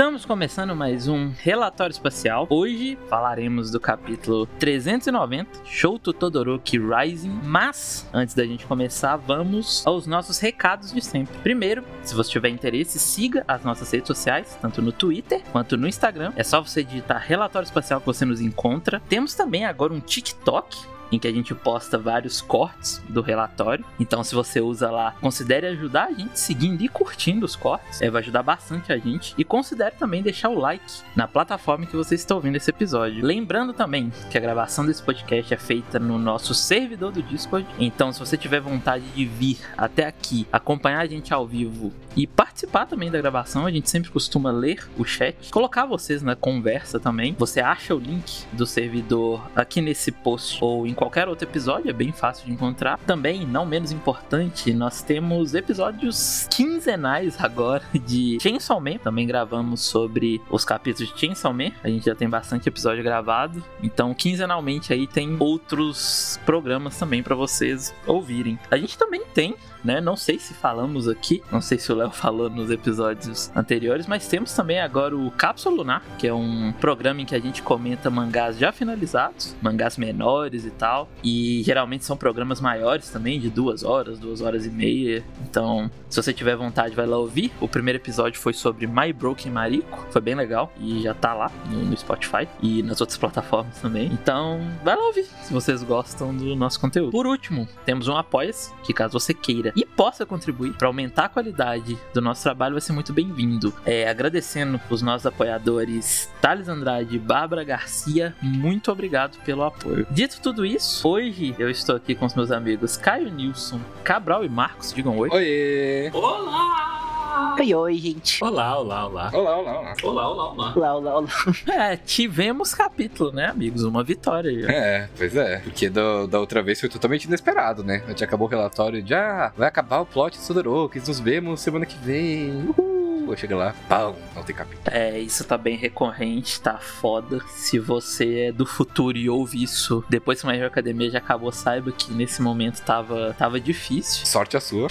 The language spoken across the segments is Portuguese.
Estamos começando mais um relatório espacial. Hoje falaremos do capítulo 390, Shouto Todoroki Rising. Mas antes da gente começar, vamos aos nossos recados de sempre. Primeiro, se você tiver interesse, siga as nossas redes sociais, tanto no Twitter quanto no Instagram. É só você digitar relatório espacial que você nos encontra. Temos também agora um TikTok em que a gente posta vários cortes do relatório. Então, se você usa lá, considere ajudar a gente seguindo e curtindo os cortes, é, vai ajudar bastante a gente. E considere também deixar o like na plataforma que você está ouvindo esse episódio. Lembrando também que a gravação desse podcast é feita no nosso servidor do Discord. Então, se você tiver vontade de vir até aqui, acompanhar a gente ao vivo e participar também da gravação, a gente sempre costuma ler o chat, colocar vocês na conversa também. Você acha o link do servidor aqui nesse post ou em qualquer outro episódio, é bem fácil de encontrar. Também, não menos importante, nós temos episódios quinzenais agora de Chainsaw Man. Também gravamos sobre os capítulos de Chainsaw Man. A gente já tem bastante episódio gravado. Então, quinzenalmente aí tem outros programas também para vocês ouvirem. A gente também tem né? Não sei se falamos aqui, não sei se o Léo falou nos episódios anteriores, mas temos também agora o Cápsula Lunar, que é um programa em que a gente comenta mangás já finalizados, mangás menores e tal. E geralmente são programas maiores também, de duas horas, duas horas e meia. Então, se você tiver vontade, vai lá ouvir. O primeiro episódio foi sobre My Broken Marico, foi bem legal e já tá lá no, Spotify e nas outras plataformas também. Então, vai lá ouvir se vocês gostam do nosso conteúdo. Por último, temos um Apoia-se, que caso você queira e possa contribuir para aumentar a qualidade do nosso trabalho, vai ser muito bem-vindo. É, agradecendo os nossos apoiadores Thales Andrade e Bárbara Garcia, muito obrigado pelo apoio. Dito tudo isso, hoje eu estou aqui com os meus amigos Caio Nilson, Cabral e Marcos. Digam oi. Oiê! Olá! Oi, oi, gente. Olá, olá, olá. Olá, olá, olá. Olá, olá, olá. Olá, olá, olá. É, tivemos capítulo, né, amigos? Uma vitória. aí. É, pois é. Porque do- da outra vez foi totalmente inesperado, né? A gente acabou o relatório de, ah, vai acabar o plot de Sodoroki, nos vemos semana que vem. Uhul! Aí Chega lá, pão, não tem capítulo. É, isso tá bem recorrente, tá foda. Se você é do futuro e ouve isso depois que a Hero Academia já acabou, saiba que nesse momento tava, tava difícil. Sorte a sua.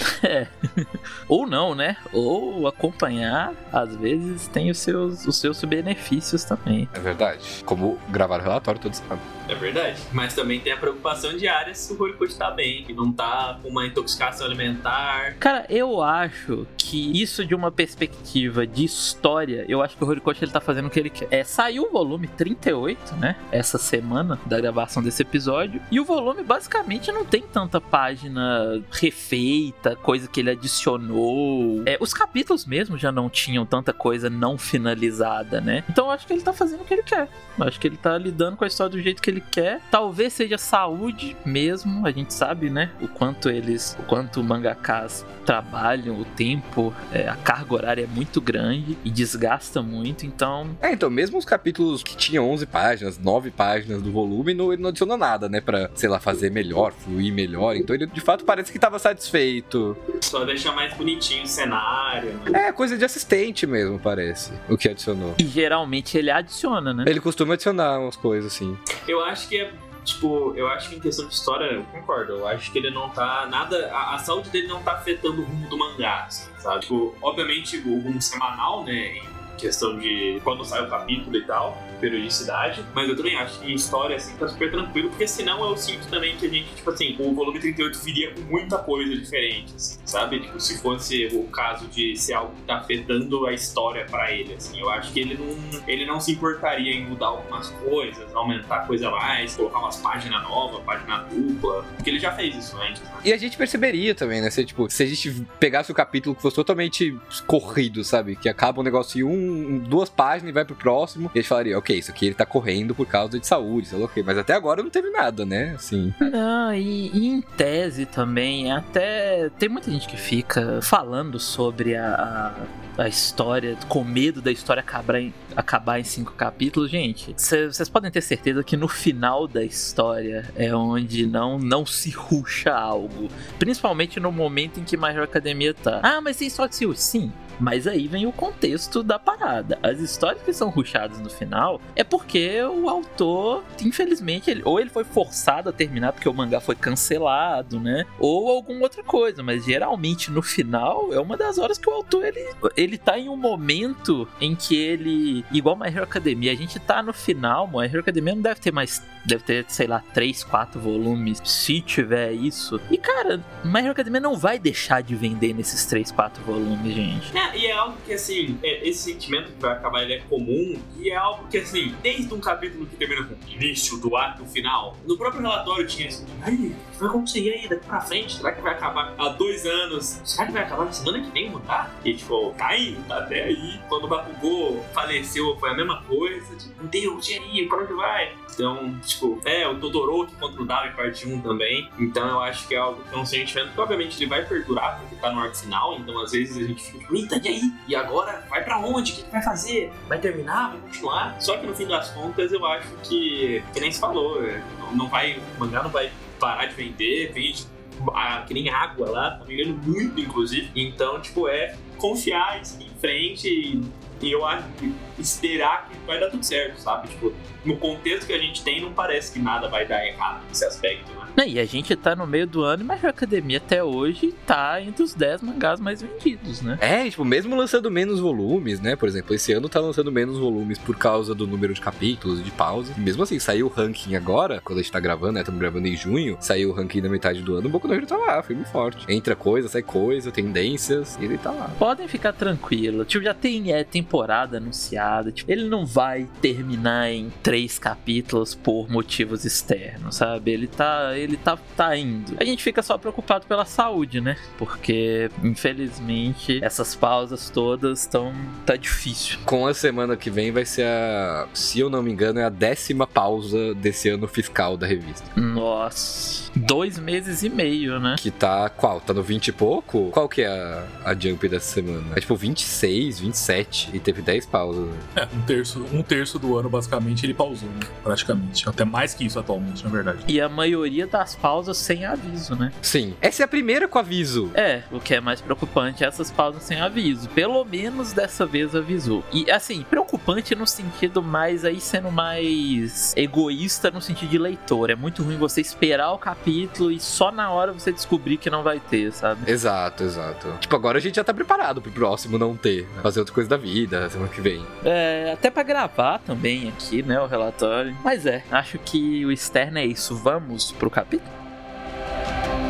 Ou não, né? Ou acompanhar, às vezes, tem os seus, os seus benefícios também. É verdade. Como gravar o relatório, todos sabem. É verdade. Mas também tem a preocupação diária se o Horikoshi tá bem, que não tá com uma intoxicação alimentar. Cara, eu acho que isso de uma perspectiva de história, eu acho que o Horikoshi ele tá fazendo o que ele quer. É, saiu o volume 38, né? Essa semana da gravação desse episódio. E o volume basicamente não tem tanta página refeita, coisa que ele adicionou. É, os capítulos mesmo já não tinham tanta coisa não finalizada, né? Então eu acho que ele tá fazendo o que ele quer. Eu acho que ele tá lidando com a história do jeito que ele quer. Talvez seja saúde mesmo, a gente sabe, né? O quanto eles, o quanto mangakas trabalham, o tempo, é, a carga horária é muito grande e desgasta muito, então É, então, mesmo os capítulos que tinham 11 páginas, 9 páginas do volume, não, ele não adicionou nada, né? Pra, sei lá, fazer melhor, fluir melhor. Então ele, de fato, parece que tava satisfeito. Só deixar mais bonitinho o cenário. né? É, coisa de assistente mesmo, parece, o que adicionou. e geralmente ele adiciona, né? Ele costuma adicionar umas coisas assim. Eu acho que é. Tipo, eu acho que em questão de história, eu concordo. Eu acho que ele não tá. Nada. A, a saúde dele não tá afetando o rumo do mangá, assim, sabe? Tipo, obviamente o rumo semanal, né? Questão de quando sai o capítulo e tal, periodicidade. Mas eu também acho que história, assim, tá super tranquilo, porque senão eu sinto também que a gente, tipo assim, o volume 38 viria com muita coisa diferente, assim, sabe? Tipo, se fosse o caso de ser algo que tá afetando a história pra ele, assim. Eu acho que ele não, ele não se importaria em mudar algumas coisas, aumentar coisa mais, colocar umas páginas novas, página dupla, porque ele já fez isso antes, né? E a gente perceberia também, né? Se, tipo, se a gente pegasse o capítulo que fosse totalmente corrido, sabe? Que acaba um negócio em um, duas páginas e vai pro próximo. E a gente falaria, ok, isso aqui ele tá correndo por causa de saúde, sei lá o quê. Mas até agora não teve nada, né? Assim. Não, e, e em tese também, até tem muita gente que fica falando sobre a, a, a história, com medo da história acabar em, acabar em cinco capítulos. Gente, vocês podem ter certeza que no final da história é onde não, não se ruxa algo. Principalmente no momento em que Major Academia tá. Ah, mas tem só de Sim, Mas aí vem o contexto da parada. As histórias que são ruxadas no final é porque o autor, infelizmente, ele, ou ele foi forçado a terminar porque o mangá foi cancelado, né? Ou alguma outra coisa. Mas geralmente no final é uma das horas que o autor ele, ele tá em um momento em que ele. Igual My Hero Academia, a gente tá no final, My Hero Academia não deve ter mais. Deve ter, sei lá, 3, 4 volumes. Se tiver isso. E cara, My Hero Academia não vai deixar de vender nesses 3, 4 volumes, gente. É, e é algo que, assim, é, esse sentimento que vai acabar ele é comum, e é algo que, assim, desde um capítulo que termina com o início do arco final, no próprio relatório tinha assim, ai, o que vai acontecer aí daqui pra frente? Será que vai acabar há dois anos? Será que vai acabar na semana que vem mudar? E, tipo, tá indo, tá até aí. Quando o Bakugou faleceu, foi a mesma coisa, tipo, meu Deus, e aí, pra onde vai? Então, tipo, é, o Todoroki contra o Davi parte 1 também, então eu acho que é algo que é um sentimento que, obviamente, ele vai perdurar, porque tá no arco final, então às vezes a gente fica, eita, e aí? E agora? Vai pra onde? O que, que vai fazer? Vai terminar? Vai continuar? Só que no fim das contas, eu acho que, que nem se falou, é, não vai, o mangá não vai parar de vender, vende a, que nem água lá, tá vendendo muito, inclusive. Então, tipo, é confiar, seguir em frente e, e eu acho que esperar que vai dar tudo certo, sabe? Tipo, no contexto que a gente tem, não parece que nada vai dar errado nesse aspecto, né? E a gente tá no meio do ano, mas a Academia até hoje tá entre os 10 mangás mais vendidos, né? É, tipo, mesmo lançando menos volumes, né? Por exemplo, esse ano tá lançando menos volumes por causa do número de capítulos, de pausa. E mesmo assim, saiu o ranking agora, quando a gente tá gravando, né? Estamos gravando em junho, saiu o ranking da metade do ano, o Boku no Hero tá lá, firme e forte. Entra coisa, sai coisa, tendências, e ele tá lá. Podem ficar tranquilos. Tipo, já tem é, temporada anunciada. Tipo, ele não vai terminar em três capítulos por motivos externos, sabe? Ele tá, ele tá, tá indo. A gente fica só preocupado pela saúde, né? Porque, infelizmente, essas pausas todas estão. tá difícil. Com a semana que vem vai ser a, se eu não me engano, é a décima pausa desse ano fiscal da revista. Nossa. Dois meses e meio, né? Que tá qual? Tá no 20 e pouco? Qual que é a, a jump dessa semana? É tipo 26, 27 e teve 10 pausas. né? É, um terço, um terço do ano, basicamente, ele pausou, né? Praticamente. Até mais que isso atualmente, na verdade. E a maioria das pausas sem aviso, né? Sim. Essa é a primeira com aviso. É, o que é mais preocupante é essas pausas sem aviso. Pelo menos dessa vez avisou. E assim, preocupante no sentido mais aí sendo mais egoísta no sentido de leitor. É muito ruim você esperar o capítulo e só na hora você descobrir que não vai ter, sabe? Exato, exato. Tipo, agora a gente já tá preparado pro próximo não ter. né? Fazer outra coisa da vida, semana que vem. É, até pra gravar também aqui, né, o relatório. Mas é, acho que o externo é isso. Vamos pro capítulo? O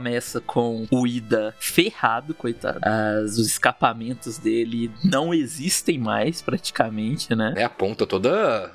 começa com o Ida ferrado, coitado. As, os escapamentos dele não existem mais, praticamente, né? É a ponta toda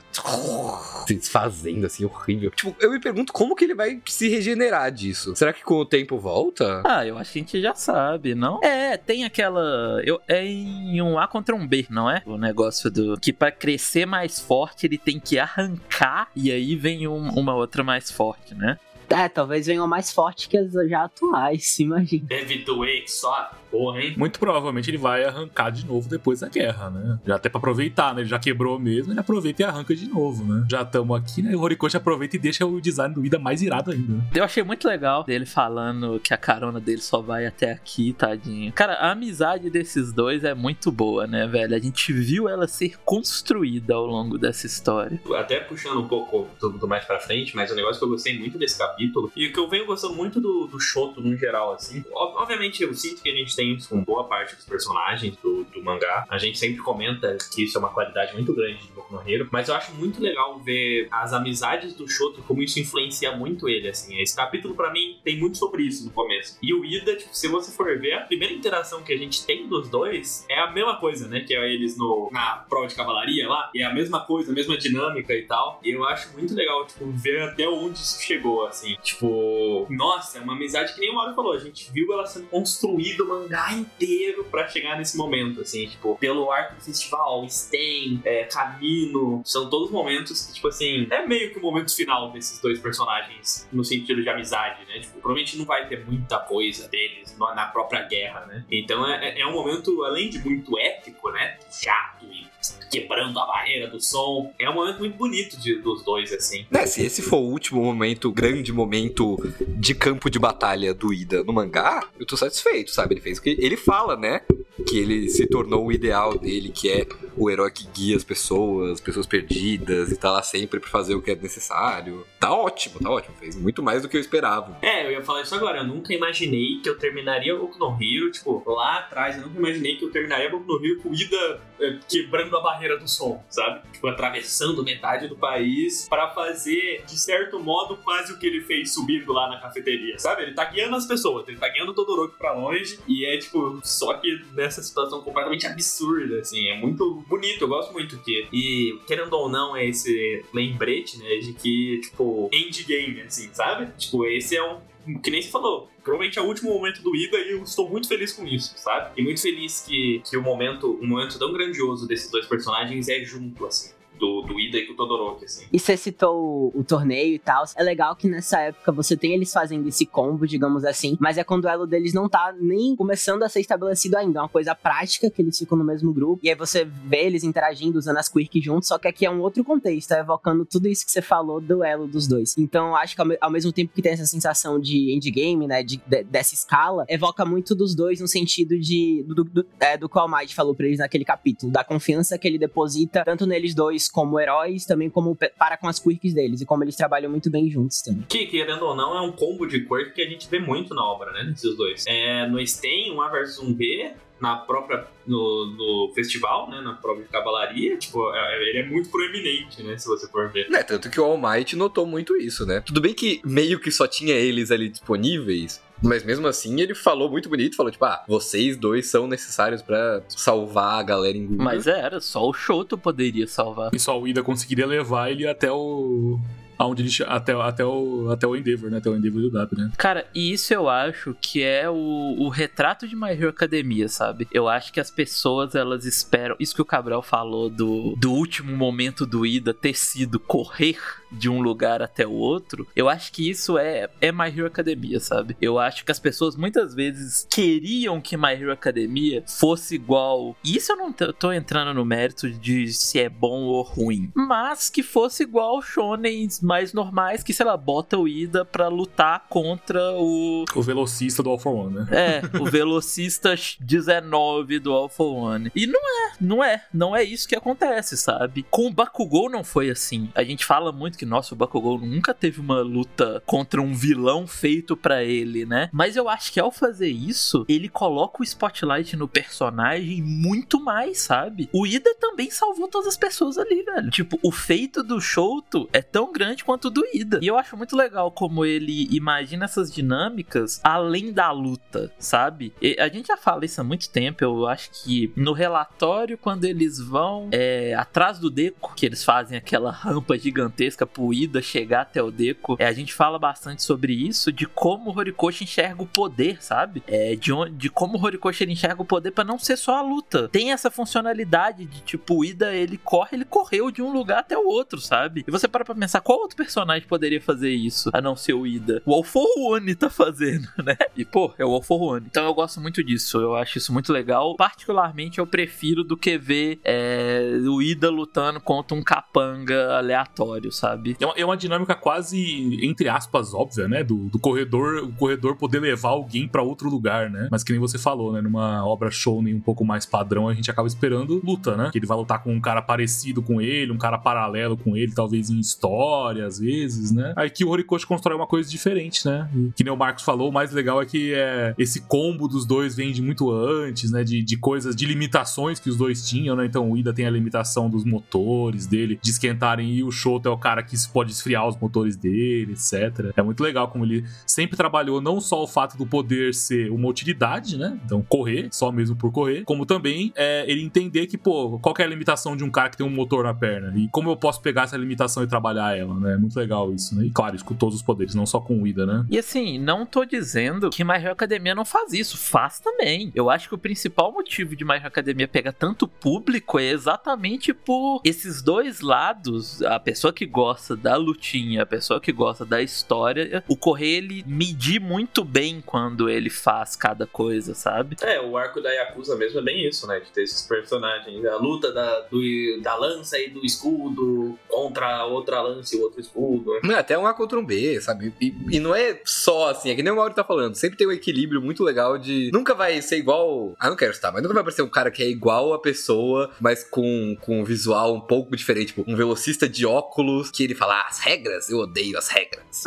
se desfazendo, assim, horrível. Tipo, eu me pergunto como que ele vai se regenerar disso. Será que com o tempo volta? Ah, eu acho que a gente já sabe, não? É, tem aquela. Eu, é em um A contra um B, não é? O negócio do. Que pra crescer mais forte ele tem que arrancar e aí vem um- uma outra mais forte, né? É, talvez venham mais forte que as já atuais, imagina. Doer que só, porra, hein? Muito provavelmente ele vai arrancar de novo depois da guerra, né? Já até pra aproveitar, né? Ele já quebrou mesmo, ele aproveita e arranca de novo, né? Já estamos aqui, né? E o Horikoshi aproveita e deixa o design do Ida mais irado ainda. né? Eu achei muito legal dele falando que a carona dele só vai até aqui, tadinho. Cara, a amizade desses dois é muito boa, né, velho? A gente viu ela ser construída ao longo dessa história. até puxando um pouco tudo mais pra frente, mas o negócio que eu gostei muito desse capítulo, e o que eu venho gostando muito do, do Shoto no geral, assim, ob- obviamente eu sinto que a gente tem com boa parte dos personagens do, do mangá, a gente sempre comenta que isso é uma qualidade muito grande de Boku no Hero, mas eu acho muito legal ver as amizades do Shoto, como isso influencia muito ele, assim, esse capítulo pra mim tem muito sobre isso no começo. E o Ida, tipo, se você for ver, a primeira interação que a gente tem dos dois é a mesma coisa, né, que é eles no, na prova de cavalaria lá, e é a mesma coisa, a mesma dinâmica e tal, e eu acho muito legal, tipo, ver até onde isso chegou, assim, tipo, nossa, é uma amizade que nem o Mario falou, a gente viu ela sendo construída o mangá inteiro pra chegar nesse momento, assim, tipo, pelo arco do festival, Sten, é, Camino, são todos momentos que, tipo assim, é meio que o momento final desses dois personagens no sentido de amizade, né? Tipo, provavelmente não vai ter muita coisa deles na própria guerra, né? Então é, é um momento, além de muito épico, né? Chato e quebrando a barreira do som. É um momento muito bonito de- dos dois, assim. Né, se esse for o último momento, grande momento de campo de batalha do Ida no mangá, eu tô satisfeito, sabe? Ele fez o que ele fala, né? Que ele se tornou o ideal dele, que é o herói que guia as pessoas, as pessoas perdidas, e tá lá sempre pra fazer o que é necessário. Tá ótimo, tá ótimo. Fez muito mais do que eu esperava. É, eu ia falar isso agora. Eu nunca imaginei que eu terminaria Boku no Hero, tipo, lá atrás, eu nunca imaginei que eu terminaria Boku no Hero com Ida é, quebrando a barreira do som, sabe? Tipo, atravessando metade do país pra fazer, de certo modo, quase o que ele fez subindo lá na cafeteria, sabe? Ele tá guiando as pessoas, ele tá guiando o Todoroki pra longe e é, tipo, só que nessa situação completamente absurda, assim. É muito bonito, eu gosto muito que. E, querendo ou não, é esse lembrete, né, de que, tipo, endgame, assim, sabe? Tipo, esse é um que nem você falou, provavelmente é o último momento do Ida e eu estou muito feliz com isso, sabe? E muito feliz que, que o momento, um momento tão grandioso desses dois personagens é junto, assim. Do, do Ida e do Todoroki, assim. E você citou o, o torneio e tal. É legal que nessa época você tem eles fazendo esse combo, digamos assim, mas é quando o duelo deles não tá nem começando a ser estabelecido ainda. É uma coisa prática que eles ficam no mesmo grupo. E aí você vê eles interagindo, usando as quirks juntos, só que aqui é um outro contexto, tá evocando tudo isso que você falou do duelo dos dois. Então acho que ao, ao mesmo tempo que tem essa sensação de endgame, né, de, de- dessa escala, evoca muito dos dois no sentido de do, do, é, do que o All Might falou pra eles naquele capítulo, da confiança que ele deposita tanto neles dois como heróis, também como para com as quirks deles, e como eles trabalham muito bem juntos também. Que, querendo ou não, é um combo de quirk que a gente vê muito na obra, né? Nesses dois. É, no Sten, um A versus um B, na própria. No, no festival, né? Na prova de cavalaria. Tipo, é- ele é muito proeminente, né? Se você for ver. Né, tanto que o All Might notou muito isso, né? Tudo bem que meio que só tinha eles ali disponíveis, mas mesmo assim ele falou muito bonito, falou tipo, ah, vocês dois são necessários pra salvar a galera em Mas era, só o Shoto poderia salvar. E só o Ida conseguiria levar ele até o. Aonde ele, até, até, o, até o Endeavor, né? Até o Endeavor do W, né? Cara, e isso eu acho que é o, o retrato de My Hero Academia, sabe? Eu acho que as pessoas, elas esperam. Isso que o Cabral falou do, do último momento do Ida ter sido correr de um lugar até o outro. Eu acho que isso é, é My Hero Academia, sabe? Eu acho que as pessoas muitas vezes queriam que My Hero Academia fosse igual. Isso eu não tô entrando no mérito de se é bom ou ruim, mas que fosse igual shonens mais normais que, sei lá, bota o Ida pra lutar contra o O velocista do for One, né? é, o velocista 19 do Alpha One. E não é, não é, não é isso que acontece, sabe? Com o Bakugou não foi assim. A gente fala muito que, nossa, o Bakugou nunca teve uma luta contra um vilão feito pra ele, né? Mas eu acho que ao fazer isso, ele coloca o spotlight no personagem muito mais, sabe? O Ida também salvou todas as pessoas ali, velho. Tipo, o feito do Shouto é tão grande quanto o do Ida. E eu acho muito legal como ele imagina essas dinâmicas além da luta, sabe? E a gente já fala isso há muito tempo. Eu acho que no relatório, quando eles vão é, atrás do Deco, que eles fazem aquela rampa gigantesca pro Ida chegar até o Deco, é, a gente fala bastante sobre isso, de como o Horikoshi enxerga o poder, sabe? É, de, onde, de como o Horikoshi ele enxerga o poder pra não ser só a luta. Tem essa funcionalidade de tipo, o Ida ele corre, ele correu de um lugar até o outro, sabe? E você para pra pensar, qual outro personagem poderia fazer isso, a não ser o Ida? O All for One tá fazendo, né? E pô, é o All for One. Então eu gosto muito disso, eu acho isso muito legal. Particularmente eu prefiro do que ver é, o Ida lutando contra um capanga aleatório, sabe? É uma, é uma dinâmica quase, entre aspas, óbvia, né? Do, do corredor, o corredor poder levar alguém pra outro lugar, né? Mas que nem você falou, né? Numa obra shonen um pouco mais padrão, a gente acaba esperando luta, né? Que ele vai lutar com um cara parecido com ele, um cara paralelo com ele, talvez em história, às vezes, né? Aí que o Horikoshi constrói uma coisa diferente, né? E que nem o Marcos falou, o mais legal é que é, esse combo dos dois vem de muito antes, né? De, de coisas, de limitações que os dois tinham, né? Então o Ida tem a limitação limitação dos motores dele, de esquentarem e o Shoto é o cara que pode esfriar os motores dele, etc. É muito legal como ele sempre trabalhou não só o fato do poder ser uma utilidade, né? Então, correr, só mesmo por correr, como também é, ele entender que, pô, qual que é a limitação de um cara que tem um motor na perna? E como eu posso pegar essa limitação e trabalhar ela, né? É muito legal isso, né? E claro, isso com todos os poderes, não só com o Ida, né? E assim, não tô dizendo que My Hero Academia não faz isso, faz também. Eu acho que o principal motivo de My Hero Academia pegar tanto público é exatamente por esses dois lados, a pessoa que gosta da lutinha, a pessoa que gosta da história, o Correia ele medir muito bem quando ele faz cada coisa, sabe? É, o arco da Yakuza mesmo é bem isso, né? De ter esses personagens. A luta da, do, da lança e do escudo contra outra lança e outro escudo. Não, até um A contra um B, sabe? E, e não é só assim, é que nem o Mauro tá falando. Sempre tem um equilíbrio muito legal de. Nunca vai ser igual. Ah, não quero estar, mas nunca vai aparecer um cara que é igual a pessoa, mas com, com um visual um pouco diferente. Tipo, um velocista de óculos que ele fala, ah, as regras, eu odeio as regras.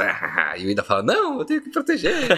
e o Ida fala, não, eu tenho que proteger.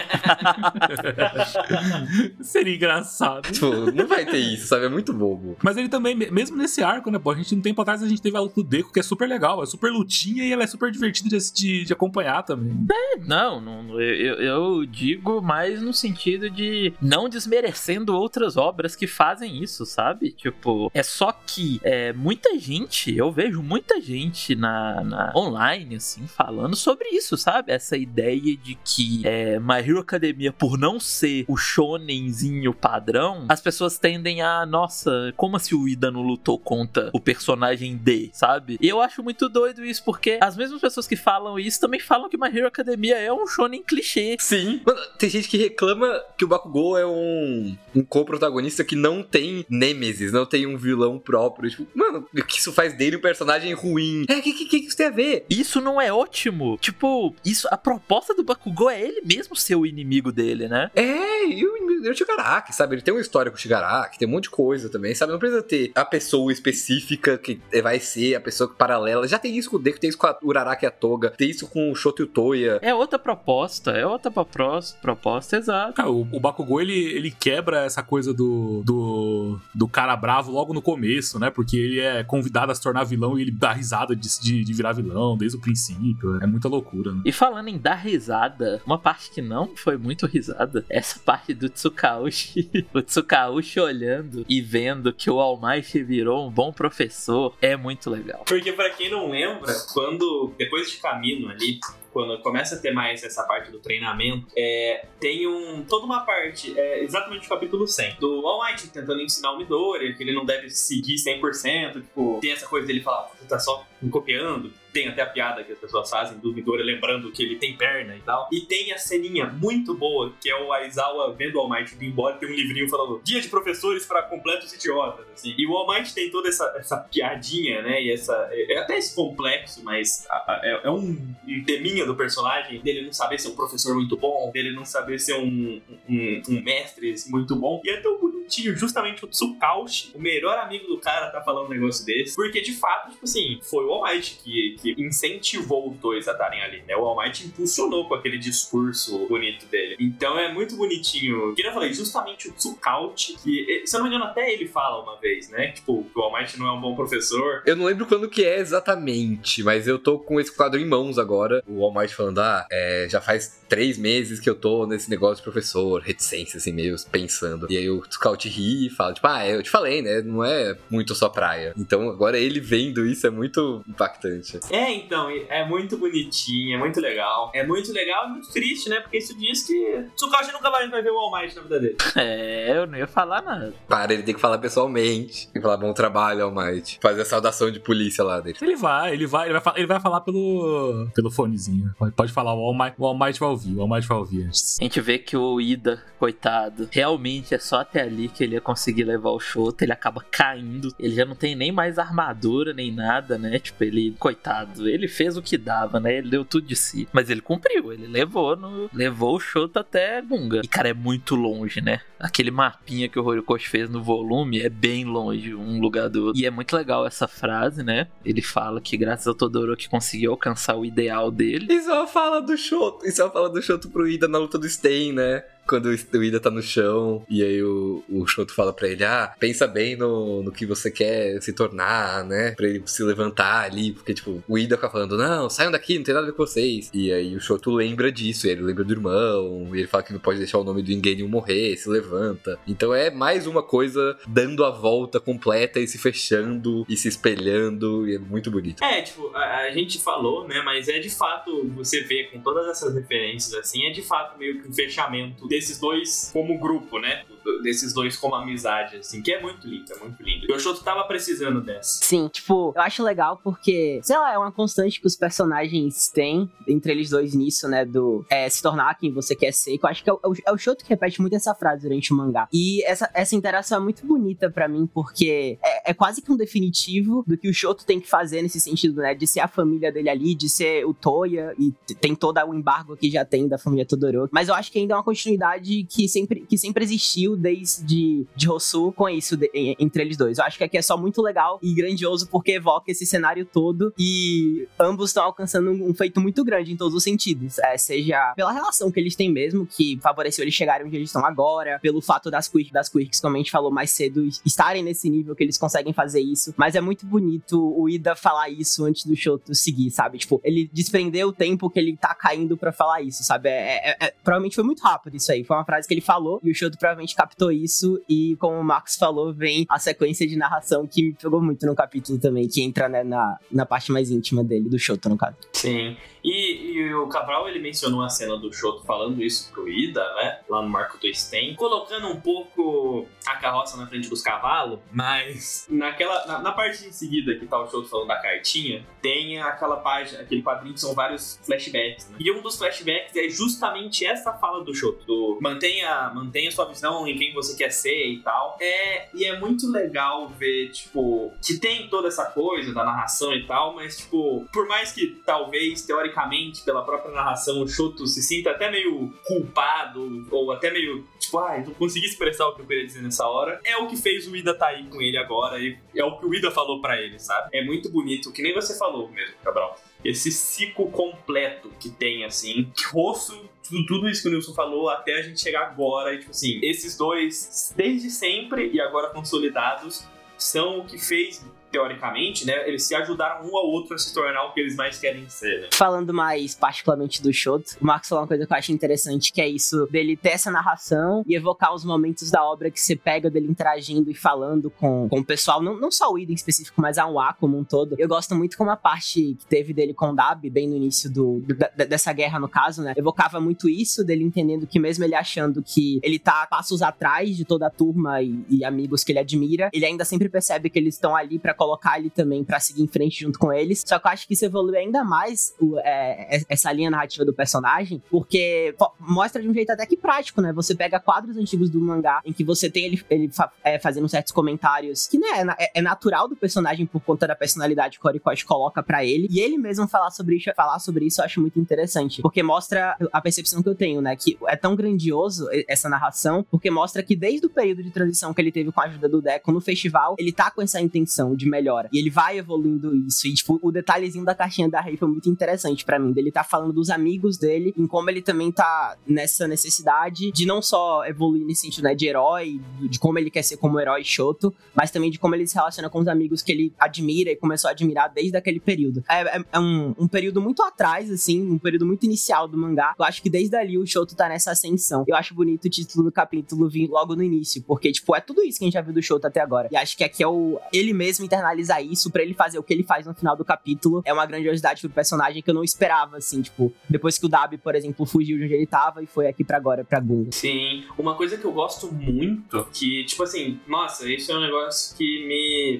Seria engraçado. tipo, não vai ter isso, sabe? É muito bobo. Mas ele também, mesmo nesse arco, né, pô? A gente, um tempo atrás, a gente teve a luta do Deco, que é super legal. É super lutinha e ela é super divertida de, de, de acompanhar também. É, não, não eu, eu digo mais no sentido de não desmerecendo outras obras que fazem isso, sabe? Tipo, é só que é, muita gente, eu vejo muita gente na, na online, assim, falando sobre isso, sabe? Essa ideia de que é, My Hero Academia, por não ser o shonenzinho padrão, as pessoas tendem a, nossa, como assim o Ida não lutou contra o personagem D, sabe? E eu acho muito doido isso, porque as mesmas pessoas que falam isso também falam que My Hero Academia é um shonen clichê. Sim. Mano, tem gente que reclama que o Bakugou é um, um co-protagonista que não tem nêmesis, não tem um vilão próprio. Tipo, mano, o que isso faz dele um personagem ruim? É, o que, que, que isso tem a ver? Isso não é ótimo. Tipo, isso, a proposta do Bakugou é ele mesmo ser o inimigo dele, né? É, e o inimigo dele é o Shigaraki, sabe? Ele tem uma história com o Shigaraki, tem um monte de coisa também, sabe? Não precisa ter a pessoa específica que vai ser a pessoa paralela. Já tem isso com o Deku, tem isso com a Uraraki e a Toga, tem isso com o Shoto e o Toya. É outra proposta, é outra proposta, proposta exata. Ah, o, o Bakugou, ele, ele quebra essa coisa do, do, do cara bravo logo no começo, né? Porque ele é convidado a se tornar vilão e ele dá risada de, de, de virar vilão desde o princípio. É muita loucura, né? E falando em dar risada, uma parte que não foi muito risada, essa parte do Tsukaushi. o Tsukaushi olhando e vendo que o All Might virou um bom professor é muito legal. Porque pra quem não lembra, quando depois de caminho ali, quando começa a ter mais essa parte do treinamento, é, tem um, toda uma parte, é, exatamente o capítulo 100, do All Might tentando ensinar o Midori, que ele não deve seguir 100%, tipo, tem essa coisa dele falar, você tá só copiando, tem até a piada que as pessoas fazem do Midori lembrando que ele tem perna e tal. E tem a ceninha muito boa, que é o Aizawa vendo o All Might embora tem um livrinho falando Guia de professores para completos idiotas, assim. E o All Might tem toda essa, essa piadinha, né? E essa. É, é até esse complexo, mas é, é um, um teminha do personagem dele não saber ser um professor muito bom, dele não saber ser um, um, um mestre muito bom. E é tão bonitinho, justamente o Tsukaushi, o melhor amigo do cara, tá falando um negócio desse. Porque de fato, tipo assim, foi o Might que, que incentivou os dois a estarem ali, né? O All Might impulsionou com aquele discurso bonito dele. Então é muito bonitinho. Que eu falei, justamente o Tsukauchi, que, se eu não me engano, até ele fala uma vez, né? Tipo, que o All Might não é um bom professor. Eu não lembro quando que é exatamente, mas eu tô com esse quadro em mãos agora. O All Might falando, ah, é, já faz três meses que eu tô nesse negócio de professor, reticência, assim, meio pensando. E aí o Scout ri e fala, tipo, ah, eu te falei, né? Não é muito só praia. Então agora ele vendo isso é muito impactante. É, então, é muito bonitinho, é muito legal. É muito legal e muito triste, né? Porque isso diz que Tsukashi nunca mais vai ver o All Might na vida dele. É, eu não ia falar nada. Para, ele tem que falar pessoalmente. Tem que falar bom trabalho, All Might. Fazer a saudação de polícia lá dele. Ele vai, ele vai, ele vai, ele vai falar pelo, pelo fonezinho. Pode, pode falar, o All, Might, o All Might vai ouvir, o All Might vai ouvir antes. A gente vê que o Ida, coitado, realmente é só até ali que ele ia conseguir levar o Shoto, ele acaba caindo, ele já não tem nem mais armadura, nem nada, né? Tipo, ele, coitado, ele fez o que dava, né? Ele deu tudo de si. Mas ele cumpriu, ele levou no, levou o Shoto até Gunga. E, cara, é muito longe, né? Aquele mapinha que o Horikoshi fez no volume é bem longe um lugar do outro. E é muito legal essa frase, né? Ele fala que graças ao Todoroki conseguiu alcançar o ideal dele. Isso é uma fala do Shoto. Isso é uma fala do Shoto pro Ida na luta do Stein, né? Quando o Ida tá no chão e aí o, o Shoto fala pra ele: Ah, pensa bem no, no que você quer se tornar, né? Pra ele se levantar ali, porque, tipo, o Ida fica falando: Não, saiam daqui, não tem nada a ver com vocês. E aí o Shoto lembra disso, ele lembra do irmão, ele fala que não pode deixar o nome do Ingenium morrer, se levanta. Então é mais uma coisa dando a volta completa e se fechando e se espelhando, e é muito bonito. É, tipo, a, a gente falou, né? Mas é de fato, você vê com todas essas referências assim, é de fato meio que um fechamento desses dois como grupo, né? Desses dois como amizade, assim, que é muito lindo, é muito lindo. E o Shoto tava precisando dessa. Sim, tipo, eu acho legal porque, sei lá, é uma constante que os personagens têm entre eles dois nisso, né? Do é, se tornar quem você quer ser. Eu acho que é o, é o Shoto que repete muito essa frase durante o mangá. E essa, essa interação é muito bonita para mim, porque é, é, quase que um definitivo do que o Shoto tem que fazer nesse sentido, né? De ser a família dele ali, de ser o Toya, e tem todo o embargo que já tem da família Todoroki. Mas eu acho que ainda é uma continuidade que sempre, que sempre existiu desde de Hosu com isso de, entre eles dois. Eu acho que aqui é só muito legal e grandioso porque evoca esse cenário todo e ambos estão alcançando um feito muito grande em todos os sentidos. É, seja pela relação que eles têm mesmo, que favoreceu eles chegarem onde eles estão agora, pelo fato das quirks, das quirks, como a gente falou mais cedo, estarem nesse nível que eles conseguem fazer isso. Mas é muito bonito o Ida falar isso antes do Shoto seguir, sabe? Tipo, ele desprendeu o tempo que ele tá caindo para falar isso, sabe? É, é, é, provavelmente foi muito rápido isso aí. Foi uma frase que ele falou e o Shoto provavelmente captou isso. E como o Marcos falou, vem a sequência de narração que me pegou muito no capítulo também, que entra né, na, na parte mais íntima dele, do Shoto, no caso. Sim. E, e, o Cabral ele mencionou a cena do Shoto falando isso pro Ida, né? Lá no Marco do Sten, colocando um pouco a carroça na frente dos cavalos, mas naquela na, na, parte em seguida que tá o Shoto falando da cartinha, tem aquela página, aquele quadrinho que são vários flashbacks, né? E um dos flashbacks é justamente essa fala do Shoto, do mantenha, mantenha sua visão em quem você quer ser e tal. É, e é muito legal ver, tipo, que tem toda essa coisa da narração e tal, mas, tipo, por mais que talvez, teoricamente, teoricamente, pela própria narração, o Shoto se sinta até meio culpado, ou até meio, tipo, ai, ah, não consegui expressar o que eu queria dizer nessa hora, é o que fez o Ida tá aí com ele agora, e é o que o Ida falou para ele, sabe? É muito bonito, que nem você falou mesmo, Cabral. Esse ciclo completo que tem, assim, que rosto tudo, tudo isso que o Nilson falou até a gente chegar agora. E, tipo assim, esses dois, desde sempre e agora consolidados, são o que fez teoricamente, né, eles se ajudaram um ao outro a se tornar o que eles mais querem ser. Né? Falando mais particularmente do Shoto, o Marcos falou uma coisa que eu acho interessante, que é isso dele ter essa narração e evocar os momentos da obra que você pega dele interagindo e falando com, com o pessoal, não, não só o Ida em específico, mas a UA como um todo. Eu gosto muito como a parte que teve dele com o Dab, bem no início do, do da, dessa guerra, no caso, né, evocava muito isso, dele entendendo que mesmo ele achando que ele tá passos atrás de toda a turma e, e amigos que ele admira, ele ainda sempre percebe que eles estão ali para colocar ele também para seguir em frente junto com eles. Só que eu acho que isso evolui ainda mais o, é, é, essa linha narrativa do personagem, porque mostra de um jeito até que prático, né? Você pega quadros antigos do mangá em que você tem ele, ele fa é, fazendo certos comentários que, né, é, é, natural do personagem por conta da personalidade que o Horikoshi coloca para ele. E ele mesmo falar sobre isso, falar sobre isso eu acho muito interessante, porque mostra a percepção que eu tenho, né? Que é tão grandioso essa narração, porque mostra que desde o período de transição que ele teve com a ajuda do Deco no festival, ele tá com essa intenção de melhora. E ele vai evoluindo isso. E, tipo, o detalhezinho da caixinha da Rei foi muito interessante para mim. Dele tá falando dos amigos dele, em como ele também tá nessa necessidade de não só evoluir nesse sentido, né, de herói, de como ele quer ser como herói Shoto, mas também de como ele se relaciona com os amigos que ele admira e começou a admirar desde aquele período. É, é, é um, um, período muito atrás, assim, um período muito inicial do mangá. Eu acho que desde ali o Shoto tá nessa ascensão. Eu acho bonito o título do capítulo vir logo no início, porque, tipo, é tudo isso que a gente já viu do Shoto até agora. E acho que aqui é o ele mesmo internalizar isso para ele fazer o que ele faz no final do capítulo é uma grandiosidade pro personagem que eu não esperava, assim, tipo, depois que o Dabi, por exemplo, fugiu de onde ele tava e foi aqui para agora, pra Gunga. Sim, uma coisa que eu gosto muito, que, tipo assim, nossa, isso é um negócio que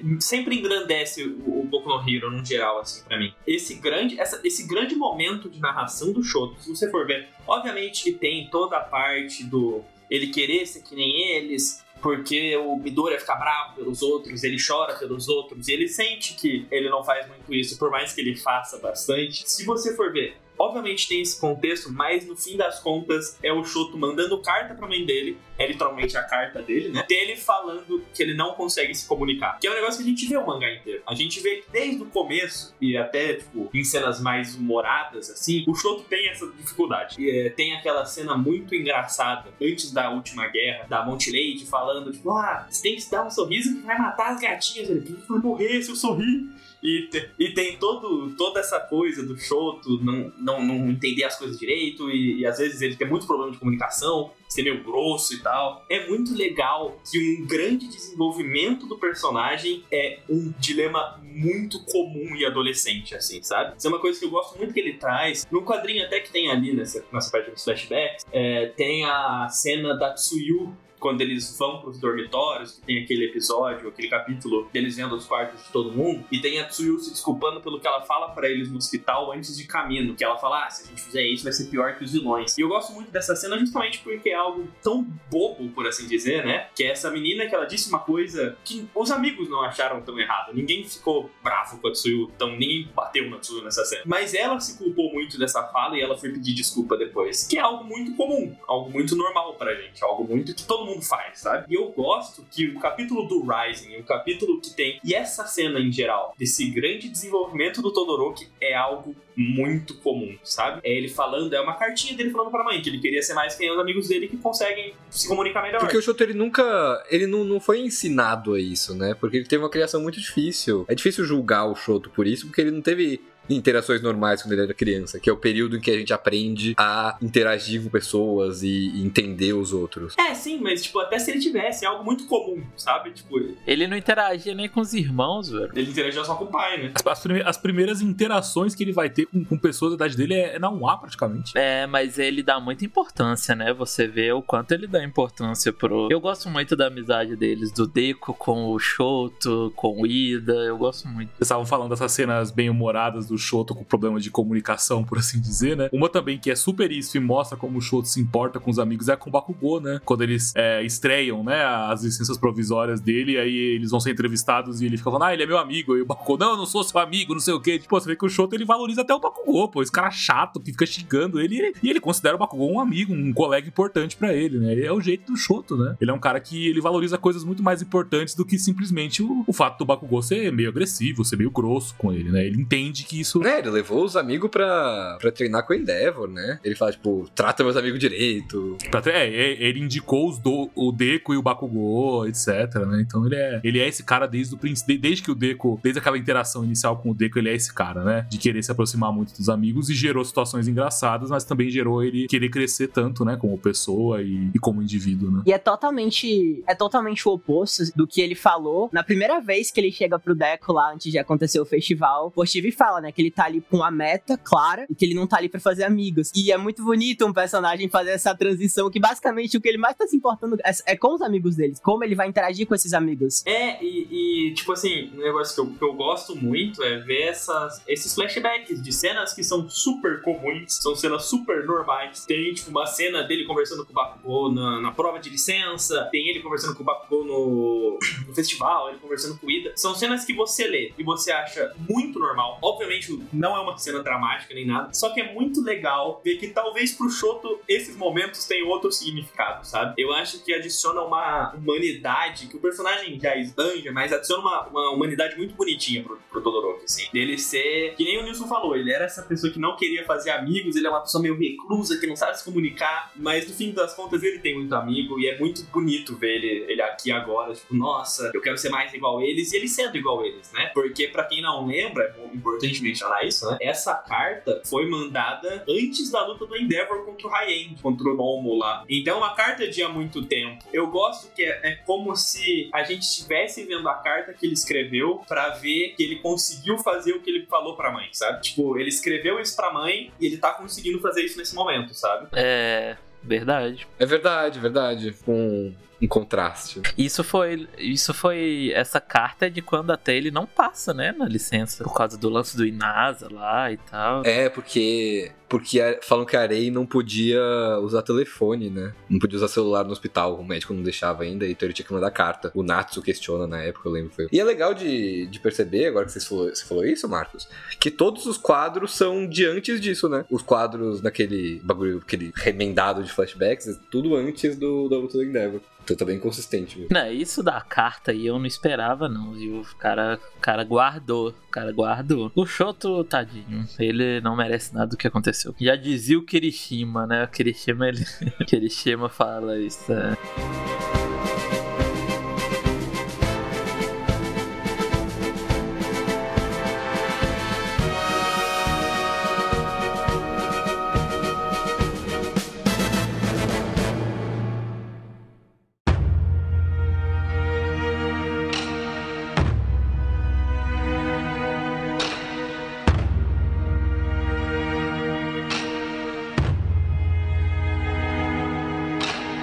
me sempre engrandece o, o Boku no Hero no geral, assim, para mim. Esse grande, essa, esse grande momento de narração do Shoto, se você for ver, obviamente que tem toda a parte do ele querer ser que nem eles, porque o Midoriya fica bravo pelos outros, ele chora pelos outros, e ele sente que ele não faz muito isso, por mais que ele faça bastante. Se você for ver, Obviamente tem esse contexto, mas no fim das contas é o Shoto mandando carta pra mãe dele, é literalmente a carta dele, né? Dele falando que ele não consegue se comunicar. Que é um negócio que a gente vê o mangá inteiro. A gente vê que desde o começo, e até, tipo, em cenas mais humoradas, assim, o Shoto tem essa dificuldade. E, é, tem aquela cena muito engraçada, antes da última guerra, da Monte Lady falando, tipo, ah, você tem que dar um sorriso que vai matar as gatinhas. Ele, vai morrer se eu sorrir? E, e tem todo, toda essa coisa do Shoto não, não, não entender as coisas direito, e, e às vezes ele tem muito problema de comunicação, ser meio grosso e tal. É muito legal que um grande desenvolvimento do personagem é um dilema muito comum e adolescente, assim, sabe? Isso é uma coisa que eu gosto muito que ele traz. No quadrinho até que tem ali nessa, nessa parte dos flashbacks, é, tem a cena da Tsuyu quando eles vão pros dormitórios, que tem aquele episódio, aquele capítulo deles vendo os quartos de todo mundo, e tem a Tsuyu se desculpando pelo que ela fala pra eles no hospital antes de caminho, que ela fala, ah, se a gente fizer isso vai ser pior que os vilões. E eu gosto muito dessa cena justamente porque é algo tão bobo, por assim dizer, né? Que é essa menina que ela disse uma coisa que os amigos não acharam tão errado. Ninguém ficou bravo com a Tsuyu, então ninguém bateu na Tsuyu nessa cena. Mas ela se culpou muito dessa fala e ela foi pedir desculpa depois. Que é algo muito comum, algo muito normal pra gente, algo muito que todo mundo faz, sabe? E eu gosto que o capítulo do Rising, o capítulo que tem, e essa cena em geral, desse grande desenvolvimento do Todoroki é algo muito comum, sabe? É ele falando, é uma cartinha dele falando pra mãe que ele queria ser mais que os amigos dele que conseguem se comunicar melhor. Porque o Shoto, ele nunca. Ele não, não foi ensinado a isso, né? Porque ele teve uma criação muito difícil. É difícil julgar o Shoto por isso, porque ele não teve interações normais quando ele era criança, que é o período em que a gente aprende a interagir com pessoas e, entender os outros. É, sim, mas tipo, até se ele tivesse, é algo muito comum, sabe? Tipo, Ele não interagia nem com os irmãos, velho. ele interagia só com o pai, né? As, as prime- as primeiras interações que ele vai ter com, com pessoas da idade dele é, é na UA, praticamente. É, mas ele dá muita importância, né? Você vê o quanto ele dá importância pro. Eu gosto muito da amizade deles, do Deco com o Shoto, com o Ida. Eu gosto muito. Vocês estavam falando dessas cenas bem humoradas do Shoto com problema de comunicação, por assim dizer, né? Uma também que é super isso e mostra como o Shoto se importa com os amigos é com o Bakugou, né? Quando eles é, estreiam, né, as licenças provisórias dele, aí eles vão ser entrevistados e ele fica falando, ah, ele é meu amigo. E o Bakugou, não, eu não sou seu amigo, não sei o quê. Tipo, você vê que o Shoto ele valoriza até o Bakugou, pô. Esse cara chato que fica xingando ele e ele considera o Bakugou um amigo, um colega importante pra ele, né? É o jeito do Shoto, né? Ele é um cara que ele valoriza coisas muito mais importantes do que simplesmente o, o fato do Bakugou ser meio agressivo, ser meio grosso com ele, né? Ele entende que isso Né, ele levou os amigos pra, pra treinar com o Endeavor, né? Ele fala, tipo, trata meus amigos direito. É, é, ele indicou os do, o Deco e o Bakugou, etc, né? Então ele é, ele é esse cara desde o princípio, desde que o Deco, desde aquela interação inicial com o Deco, ele é esse cara, né? De querer se aproximar muito dos amigos e gerou situações engraçadas, mas também gerou ele querer crescer tanto, né? Como pessoa e, e como indivíduo, né? E é totalmente, é totalmente o oposto do que ele falou na primeira vez que ele chega pro Deco lá antes de acontecer o festival. O Steve fala, né, que ele tá ali com uma meta clara e que ele não tá ali pra fazer amigos. E é muito bonito um personagem fazer essa transição que basicamente o que ele mais tá se importando é, é com os amigos deles, como ele vai interagir com esses amigos. É, e, e, tipo assim, um negócio que eu, que eu gosto muito é ver essas, esses flashbacks de cenas que são super comuns, são cenas super normais. Tem, tipo, uma cena dele conversando com o Bakugou na, na prova de licença, tem ele conversando com o Bakugou no, no festival, ele conversando com o Ida. São cenas que você lê e você acha muito normal. Obviamente, não é uma cena dramática nem nada, só que é muito legal ver que talvez pro Shoto esses momentos tenham outro significado, sabe? Eu acho que adiciona uma humanidade que o personagem já esbanja, mas adiciona uma, uma humanidade muito bonitinha pro, pro Todoroki, assim. Dele ser, que nem o Nilson falou, ele era essa pessoa que não queria fazer amigos, ele é uma pessoa meio reclusa, que não sabe se comunicar, mas no fim das contas ele tem muito amigo e é muito bonito ver ele, ele aqui agora, tipo, nossa, eu quero ser mais igual a eles e ele sendo igual a eles, né? Porque pra quem não lembra, é importante mencionar isso, né? Essa carta foi mandada antes da luta do Endeavor contra o High-End, contra o Nomo lá. Então é uma carta de há muito tempo. Eu gosto que é, é como se a gente estivesse vendo a carta que ele escreveu pra ver que ele conseguiu fazer o que ele falou pra mãe, sabe? Tipo, ele escreveu isso pra mãe e ele tá conseguindo fazer isso nesse momento, sabe? É. Verdade. É verdade, verdade. Com um contraste. Isso foi, isso foi essa carta é de quando até ele não passa, né, na licença, por causa do lance do Inasa lá e tal. É, porque porque falam que a Arei não podia usar telefone, né? Não podia usar celular no hospital, o médico não deixava ainda, então ele tinha que mandar carta. O Natsu questiona na época, eu lembro. Foi. E é legal de, de perceber, agora que você falou, você falou isso, Marcos, que todos os quadros são de antes disso, né? Os quadros naquele bagulho, aquele remendado de flashbacks, é tudo antes do, do Endeavor. Então tá bem consistente, viu? Não, isso da carta aí eu não esperava, não, viu? O cara, o cara guardou, cara guardou. O Shoto, tadinho, ele não merece nada do que aconteceu. Já dizia o Kirishima, né? O Kirishima, ele. o Kirishima fala isso. é.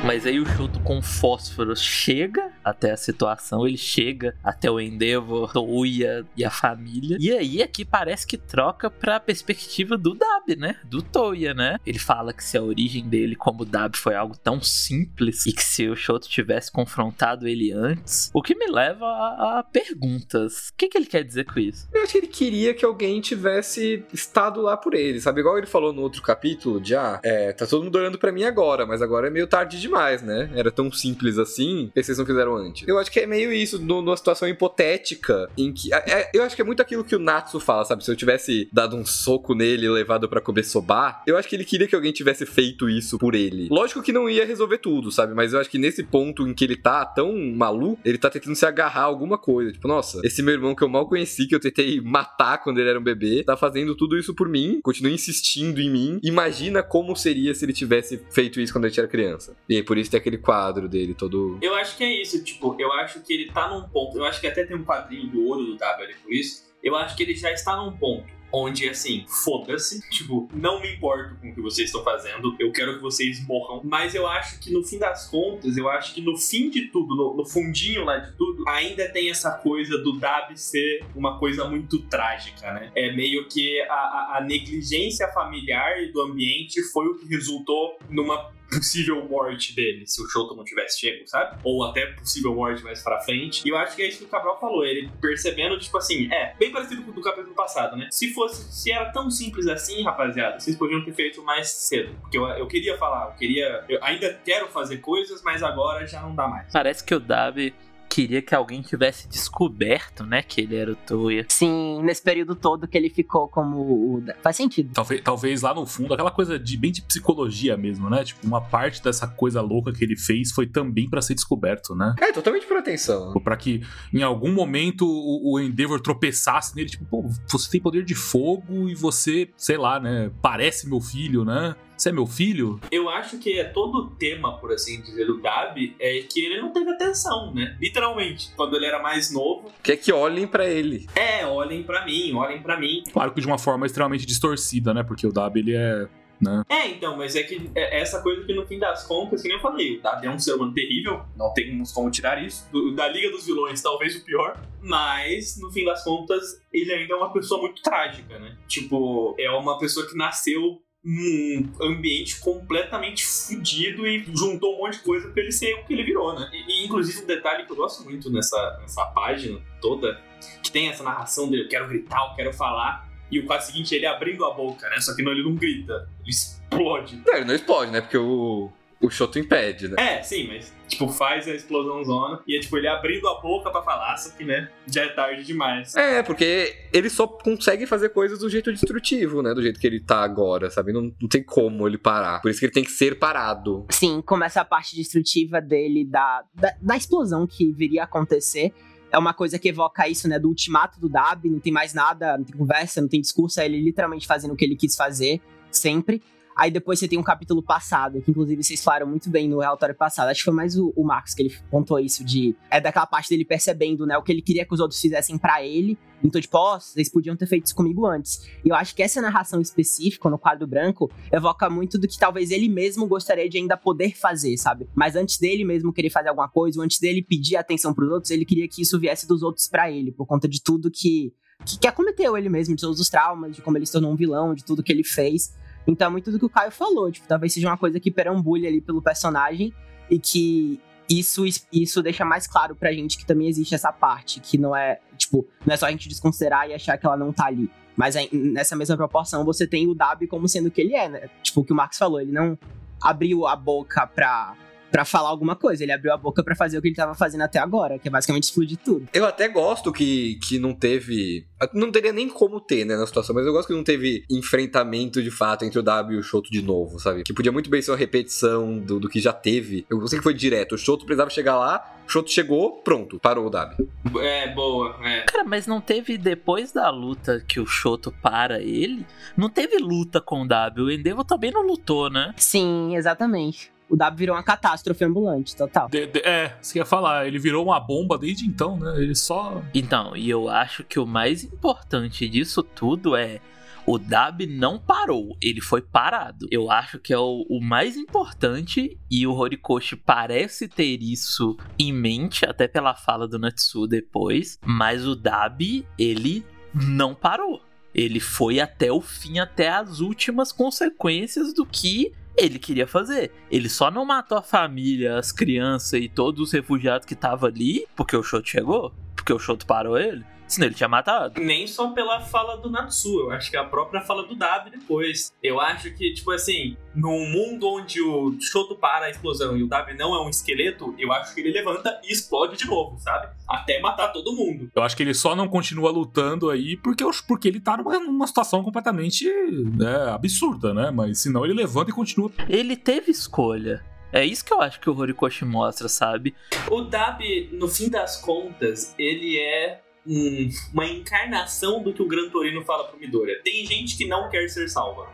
Mas aí o Shoto com fósforo chega até a situação, ele chega até o Endeavor, Touya e a família. E aí aqui parece que troca pra perspectiva do Dab, né? Do Touya, né? Ele fala que se a origem dele como Dab foi algo tão simples e que se o Shoto tivesse confrontado ele antes, o que me leva a, a perguntas. O que, que ele quer dizer com isso? Eu acho que ele queria que alguém tivesse estado lá por ele, sabe? Igual ele falou no outro capítulo, de ah, é, tá todo mundo olhando pra mim agora, mas agora é meio tarde demais, né? Era tão simples assim, que vocês não fizeram antes? Eu acho que é meio isso, no- numa situação hipotética, em que. é- é- eu acho que é muito aquilo que o Natsu fala, sabe? Se eu tivesse dado um soco nele e levado pra comer sobar, eu acho que ele queria que alguém tivesse feito isso por ele. Lógico que não ia resolver tudo, sabe? Mas eu acho que nesse ponto em que ele tá tão maluco, ele tá tentando se agarrar a alguma coisa. Tipo, nossa, esse meu irmão que eu mal conheci, que eu tentei matar quando ele era um bebê, tá fazendo tudo isso por mim, continua insistindo em mim. Imagina como seria se ele tivesse feito isso quando a gente era criança. E aí, por isso tem aquele quadro dele todo. Eu acho que é isso, tipo, eu acho que ele tá num ponto. Eu acho que até tem um quadrinho do olho do W ali por isso. Eu acho que ele já está num ponto onde, assim, foda-se. Tipo, não me importo com o que vocês estão fazendo. Eu quero que vocês morram. Mas eu acho que no fim das contas, eu acho que no fim de tudo, no, no fundinho lá de tudo, ainda tem essa coisa do Dab ser uma coisa muito trágica, né? É meio que a, a- a negligência familiar e do ambiente foi o que resultou numa possível morte dele, se o Shoto não tivesse chego, sabe? Ou até possível morte mais pra frente. E eu acho que é isso que o Cabral falou, ele percebendo, tipo assim, é, bem parecido com o do capítulo passado, né? Se fosse, se era tão simples assim, rapaziada, vocês podiam ter feito mais cedo. Porque eu, eu queria falar, eu queria. Eu ainda quero fazer coisas, mas agora já não dá mais. Parece que o Dab queria que alguém tivesse descoberto, né, que ele era o Touya. Sim, nesse período todo que ele ficou como o. Faz sentido. Talvez, talvez lá no fundo, aquela coisa de bem de psicologia mesmo, né? Tipo, uma parte dessa coisa louca que ele fez foi também pra ser descoberto, né? É, totalmente por atenção. Pra que em algum momento o, o Endeavor tropeçasse nele, tipo, pô, você tem poder de fogo e você, sei lá, né? Parece meu filho, né? Você é meu filho? Eu acho que é todo o tema, por assim dizer, do Dab é que ele não teve atenção, né? Literalmente. Quando ele era mais novo, Quer que olhem pra ele. é, olhem pra mim, olhem pra mim. Claro que de uma forma extremamente distorcida, né? Porque o Dab, ele é. Né? É, então, mas é que é essa coisa que no fim das contas, que nem eu falei, o Dab é um ser humano terrível, não temos como tirar isso. Do- da Liga dos Vilões, talvez o pior. Mas, no fim das contas, ele ainda é uma pessoa muito trágica, né? Tipo, é uma pessoa que nasceu num ambiente completamente fudido e juntou um monte de coisa pra ele ser o que ele virou, né? E, e, inclusive um detalhe que eu gosto muito nessa, nessa página toda, que tem essa narração dele, eu quero gritar, eu quero falar, e o quadro seguinte ele abrindo a boca, né? Só que não, ele não grita, ele explode. Não, ele não explode, né? Porque o, o Shoto impede, né? É, sim, mas tipo, faz a explosão zona e é tipo ele abrindo a boca pra falar, só que né, já é tarde demais. É, porque ele só consegue fazer coisas do jeito destrutivo, né? Do jeito que ele tá agora, sabe? Não, não tem como ele parar. Por isso que ele tem que ser parado. Sim, começa a parte destrutiva dele, da, da, da explosão que viria a acontecer. É uma coisa que evoca isso, né? Do ultimato do Dab, não tem mais nada, não tem conversa, não tem discurso, é ele literalmente fazendo o que ele quis fazer, sempre. Aí depois você tem um capítulo passado, que inclusive vocês falaram muito bem no relatório passado. Acho que foi mais o, o Marcos que ele pontuou isso de. É daquela parte dele percebendo, né? O que ele queria que os outros fizessem para ele. Então, tipo, ó, oh, vocês podiam ter feito isso comigo antes. E eu acho que essa narração específica no quadro branco evoca muito do que talvez ele mesmo gostaria de ainda poder fazer, sabe? Mas antes dele mesmo querer fazer alguma coisa, ou antes dele pedir atenção pros outros, ele queria que isso viesse dos outros para ele, por conta de tudo que, que, que acometeu ele mesmo, de todos os traumas, de como ele se tornou um vilão, de tudo que ele fez. Então é muito do que o Caio falou, tipo, talvez seja uma coisa que perambulhe ali pelo personagem e que isso, isso deixa mais claro pra gente que também existe essa parte, que não é, tipo, não é só a gente desconsiderar e achar que ela não tá ali. Mas aí, nessa mesma proporção, você tem o Dab como sendo o que ele é, né? Tipo, o que o Marx falou, ele não abriu a boca pra para falar alguma coisa. Ele abriu a boca para fazer o que ele tava fazendo até agora, que é basicamente explodir tudo. Eu até gosto que, que não teve. Não teria nem como ter, né, na situação, mas eu gosto que não teve enfrentamento de fato entre o W e o Shoto de novo, sabe? Que podia muito bem ser uma repetição do, do que já teve. Eu sei que foi direto. O Shoto precisava chegar lá, o Shoto chegou, pronto, parou o W. É, boa, é. Cara, mas não teve depois da luta que o Shoto para ele? Não teve luta com o W. O Endeavor também não lutou, né? Sim, exatamente o W virou uma catástrofe ambulante, total. De, de, é, você ia falar, ele virou uma bomba desde então, né? Ele só. Então, e eu acho que o mais importante disso tudo é. O Dab não parou, ele foi parado. Eu acho que é o, o mais importante e o Horikoshi parece ter isso em mente, até pela fala do Natsu depois. Mas o Dab, ele não parou. Ele foi até o fim, até as últimas consequências do que ele queria fazer. Ele só não matou a família, as crianças e todos os refugiados que estavam ali porque o Shoto chegou, porque o Shoto parou ele. Senão ele tinha matado. Nem só pela fala do Natsu, eu acho que a própria fala do Dabi depois. Eu acho que, tipo assim, num mundo onde o Shoto para a explosão e o Dabi não é um esqueleto, eu acho que ele levanta e explode de novo, sabe? Até matar todo mundo. Eu acho que ele só não continua lutando aí porque, porque ele tá numa, numa situação completamente né, absurda, né? Mas senão ele levanta e continua. Ele teve escolha. É isso que eu acho que o Horikoshi mostra, sabe? O Dabi, no fim das contas, ele é um, uma encarnação do que o Gran Torino fala pro Midoriya. Tem gente que não quer ser salva.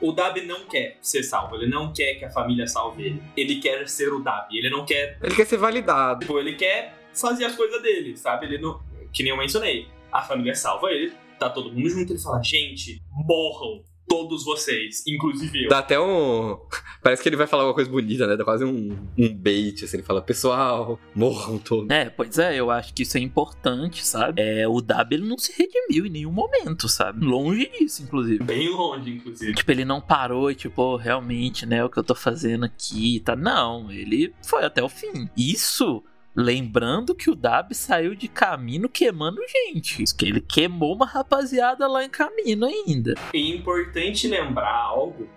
O Dabi não quer ser salvo, ele não quer que a família salve ele. Ele quer ser o Dabi, ele não quer. Ele quer ser validado. Tipo, ele quer fazer as coisas dele, sabe? Ele não. Que nem eu mencionei. A família salva ele, tá todo mundo junto, ele fala: gente, morram todos vocês, inclusive eu. Dá até um. Parece que ele vai falar uma coisa bonita, né? Dá quase um, um bait, assim. Ele fala, pessoal, morram todos. É, pois é, eu acho que isso é importante, sabe? É, o Dab ele não se redimiu em nenhum momento, sabe? Longe disso, inclusive. Bem longe, inclusive. Tipo, ele não parou e, tipo, oh, realmente, né? O que eu tô fazendo aqui, tá? Não, ele foi até o fim. Isso Lembrando que o Dab saiu de caminho queimando gente. Que ele queimou uma rapaziada lá em caminho ainda. É importante lembrar algo,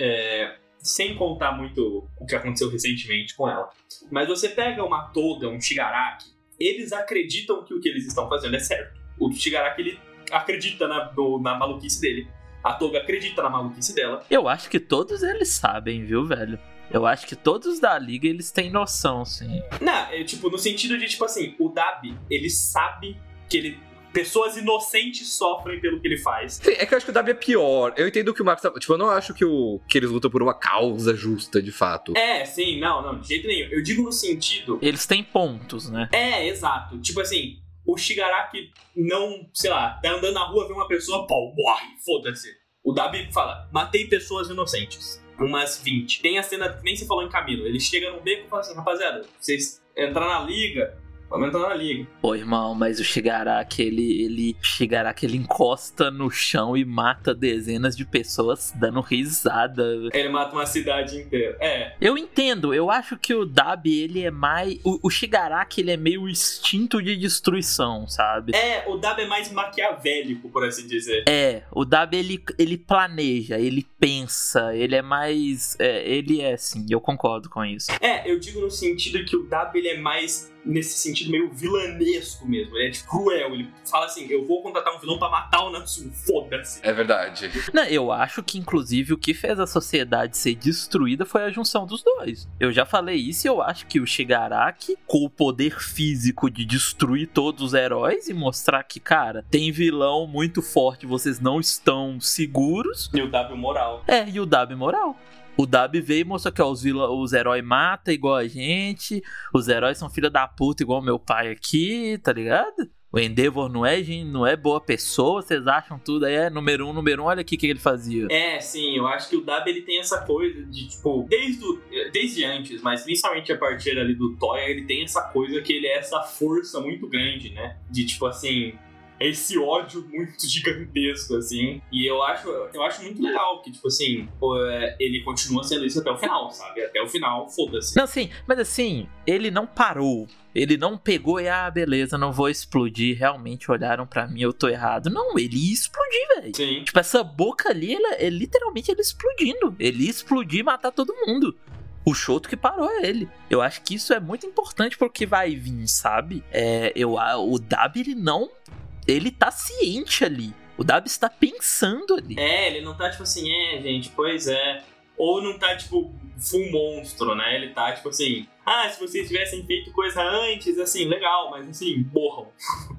é, sem contar muito o que aconteceu recentemente com ela. Mas você pega uma Toga, um Shigaraki, eles acreditam que o que eles estão fazendo é certo. O Shigaraki, ele acredita na, no, na maluquice dele. A Toga acredita na maluquice dela. Eu acho que todos eles sabem, viu, velho? Eu acho que todos da liga eles têm noção, sim. Não, é, tipo, no sentido de, tipo assim, o Dab, ele sabe que ele pessoas inocentes sofrem pelo que ele faz. Sim, é que eu acho que o Dabi é pior. Eu entendo que o Marcos tá. Tipo, eu não acho que, o, que eles lutam por uma causa justa, de fato. É, sim, não, não, de jeito nenhum. Eu digo no sentido. Eles têm pontos, né? É, exato. Tipo assim, o Shigaraki não, sei lá, tá andando na rua, vê uma pessoa, pau, morre, foda-se. O Dabi fala: matei pessoas inocentes umas 20. Tem a cena que nem se falou em Camilo. Ele chega no beco e fala assim, rapaziada, vocês entrar na liga, Vamos entrar na liga. Pô, irmão, mas o Shigaraki, ele, ele. Shigaraki, ele encosta no chão e mata dezenas de pessoas dando risada. Ele mata uma cidade inteira. É. Eu entendo, eu acho que o Dabi, ele é mais. O, o Shigaraki, ele é meio instinto de destruição, sabe? É, o Dabi é mais maquiavélico, por assim dizer. É, o Dabi, ele, ele planeja, ele pensa, ele é mais. É, ele é, sim, eu concordo com isso. É, eu digo no sentido que o Dabi, ele é mais nesse sentido meio vilanesco mesmo. Ele é tipo, cruel. Ele fala assim: eu vou contratar um vilão pra matar o Natsume, foda-se. É verdade. Não, eu acho que, inclusive, o que fez a sociedade ser destruída foi a junção dos dois. Eu já falei isso e eu acho que o Shigaraki, com o poder físico de destruir todos os heróis e mostrar que, cara, tem vilão muito forte, vocês não estão seguros. E o W moral. É, e o W moral. O Dab veio e mostrou que ó, os, vilã, os heróis matam igual a gente, os heróis são filha da puta igual meu pai aqui, tá ligado? O Endeavor não é, gente, não é boa pessoa, vocês acham tudo aí é número um, número um, olha aqui o que ele fazia. É, sim, eu acho que o Dab ele tem essa coisa de, tipo, desde, o, desde antes, mas principalmente a partir ali do Toya, ele tem essa coisa que ele é essa força muito grande, né? De tipo assim, esse ódio muito gigantesco, assim. E eu acho, eu acho muito legal que, tipo assim, é, ele continua sendo isso até o final, sabe? Até o final, foda-se. Não, sim, mas assim, ele não parou. Ele não pegou e, ah, beleza, não vou explodir. Realmente olharam para mim, eu tô errado. Não, ele ia explodir, velho. Tipo, essa boca ali, ela, é literalmente ele explodindo. Ele ia explodir e matar todo mundo. O Shoto que parou ele. Eu acho que isso é muito importante porque vai vir, sabe? É, eu, o Dab, ele não ele tá ciente ali. O Dab está pensando ali. É, ele não tá tipo assim, é, gente, pois é. Ou não tá tipo full monstro, né? Ele tá tipo assim, ah, se vocês tivessem feito coisa antes, assim, legal, mas assim, morram.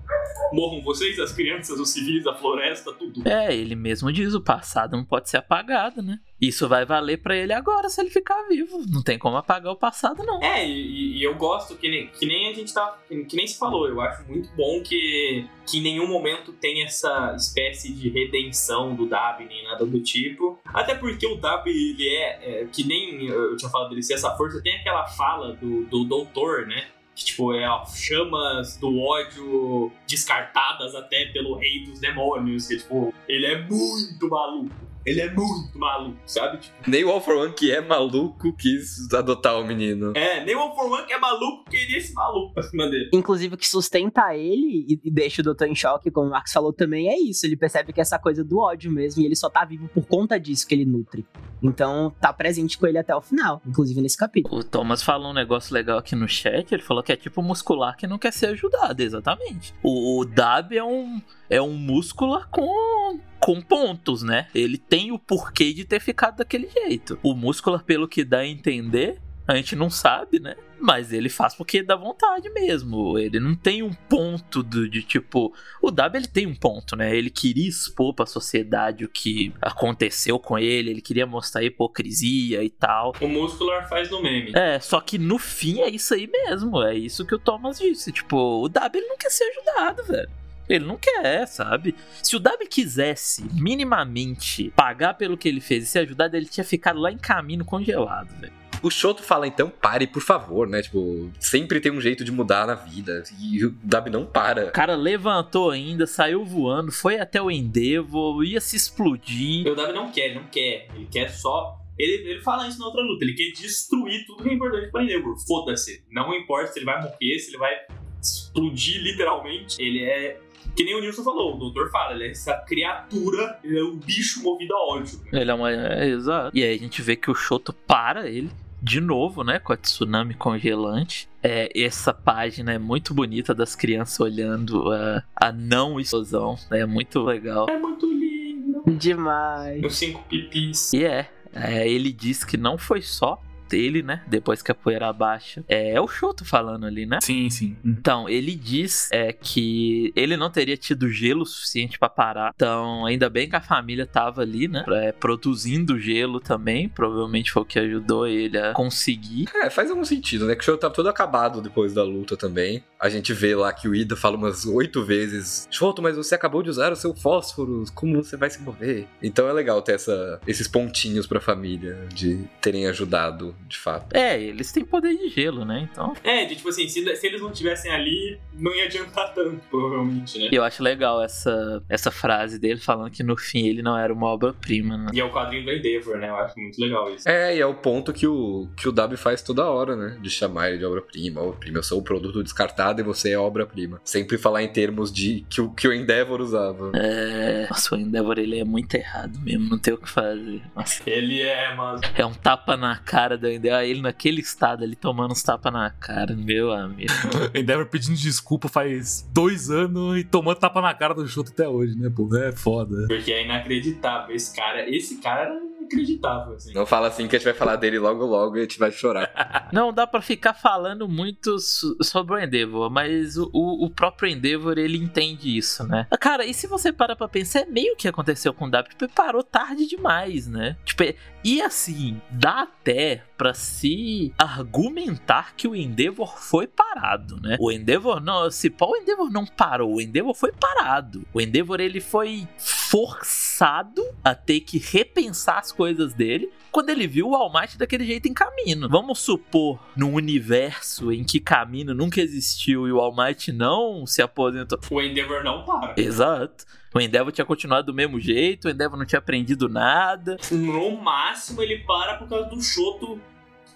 morram vocês, as crianças, os civis, a floresta, tudo. É, ele mesmo diz, o passado não pode ser apagado, né? Isso vai valer para ele agora se ele ficar vivo. Não tem como apagar o passado, não. É, e, e eu gosto que nem, que nem a gente tá. Que, nem se falou. Eu acho muito bom que, que em nenhum momento tem essa espécie de redenção do Dab, nem nada do tipo. Até porque o Dab, ele é, é que nem eu tinha falado dele ser essa força, tem aquela fala do, do doutor, né? Que, tipo, é ó, chamas do ódio descartadas até pelo rei dos demônios. Que, tipo, ele é muito maluco. Ele é muito maluco, sabe? Tipo, Nem o All for One, que é maluco, quis adotar o menino. é, nem o All for One que é maluco queria esse maluco pra cima dele. Inclusive, o que sustenta ele e e deixa o Doutor em choque, como o Marcos falou também, é isso. Ele percebe que é essa coisa do ódio mesmo, e ele só tá vivo por conta disso que ele nutre. Então, tá presente com ele até o final, inclusive nesse capítulo. O Thomas falou um negócio legal aqui no chat. Ele falou que é tipo muscular que não quer ser ajudado, exatamente. O, o Dab é um, é um muscular com, com pontos, né? Ele tem o porquê de ter ficado daquele jeito. O muscular, pelo que dá a entender, a gente não sabe, né? Mas ele faz porque dá vontade mesmo. Ele não tem um ponto do- de tipo. O W ele tem um ponto, né? Ele queria expor pra sociedade o que aconteceu com ele, ele queria mostrar a hipocrisia e tal. O Muscular faz no meme. É, só que no fim é isso aí mesmo. É isso que o Thomas disse. Tipo, o W ele não quer ser ajudado, velho. Ele não quer, sabe? Se o W quisesse minimamente pagar pelo que ele fez e ser ajudado, ele tinha ficado lá em caminho congelado, velho. O Shoto fala, então, pare, por favor, né? Tipo, sempre tem um jeito de mudar na vida. E o Dab não para. O cara levantou ainda, saiu voando, foi até o Endeavor, ia se explodir. O W não quer, ele não quer. Ele quer só. Ele, ele fala isso na outra luta. Ele quer destruir tudo que é importante pra Endeavor. Foda-se. Não importa se ele vai morrer, se ele vai explodir literalmente. Ele é. Que nem o Nilson falou, o doutor fala, ele é essa criatura, ele é um bicho movido a ódio. Ele é uma. É, exato. E aí a gente vê que o Shoto para ele. De novo, né? Com a tsunami congelante. É, essa página é muito bonita das crianças olhando a, a não explosão. É muito legal. É muito lindo. Demais. Os cinco pipis. E é, é, ele diz que não foi só dele, né? Depois que a poeira abaixa. É, é o Shoto falando ali, né? Sim, sim. Uhum. Então, ele diz é, que ele não teria tido gelo suficiente pra parar. Então, ainda bem que a família tava ali, né? é, produzindo gelo também. Provavelmente foi o que ajudou ele a conseguir. É, faz algum sentido, né? Que o Shoto tava todo acabado depois da luta também. A gente vê lá que o Ida fala umas oito vezes: Shoto, mas você acabou de usar o seu fósforo, como você vai se mover? Então é legal ter essa, esses pontinhos pra família de terem ajudado, de fato. É, eles têm poder de gelo, né? Então, É, de tipo assim, se, se eles não estivessem ali, não ia adiantar tanto, provavelmente, né? e eu acho legal essa, essa frase dele falando que no fim ele não era uma obra-prima, né? E é o quadrinho do Endeavor, né? Eu acho muito legal isso. É, e é o ponto que o, que o Dab faz toda hora, né? De chamar ele de obra-prima, obra-prima. Eu sou o produto descartado e você é obra-prima. Sempre falar em termos de que o, que o Endeavor usava. É. Nossa, o Endeavor ele é muito errado mesmo, não tem o que fazer. Nossa, Ele é, mano. é um tapa na cara da ainda. Aí ele naquele estado ali tomando uns tapas na cara, meu amigo. Endeavor pedindo desculpa faz dois anos e tomando tapa na cara do Shoto até hoje, né, pô? É foda. Porque é inacreditável. Esse cara, esse cara era inacreditável, assim. Não fala assim que a gente vai falar dele logo logo e a gente vai chorar. Não dá pra ficar falando muito so- sobre o Endeavor, mas o, o- próprio Endeavor ele entende isso, né? Cara, e se você para pra pensar, é meio que aconteceu com o W, tipo, parou tarde demais, né? Tipo, é- e assim, dá até pra se argumentar que o Endeavor foi parado, né? O Endeavor não, se pá, o Endeavor não parou, o Endeavor foi parado. O Endeavor ele foi forçado a ter que repensar as coisas dele quando ele viu o All Might daquele jeito em caminho. Vamos supor, num universo em que caminho nunca existiu e o All Might não se aposentou. O Endeavor não para. Exato. O Endeavor tinha continuado do mesmo jeito, o Endeavor não tinha aprendido nada. No máximo, ele para por causa do Shoto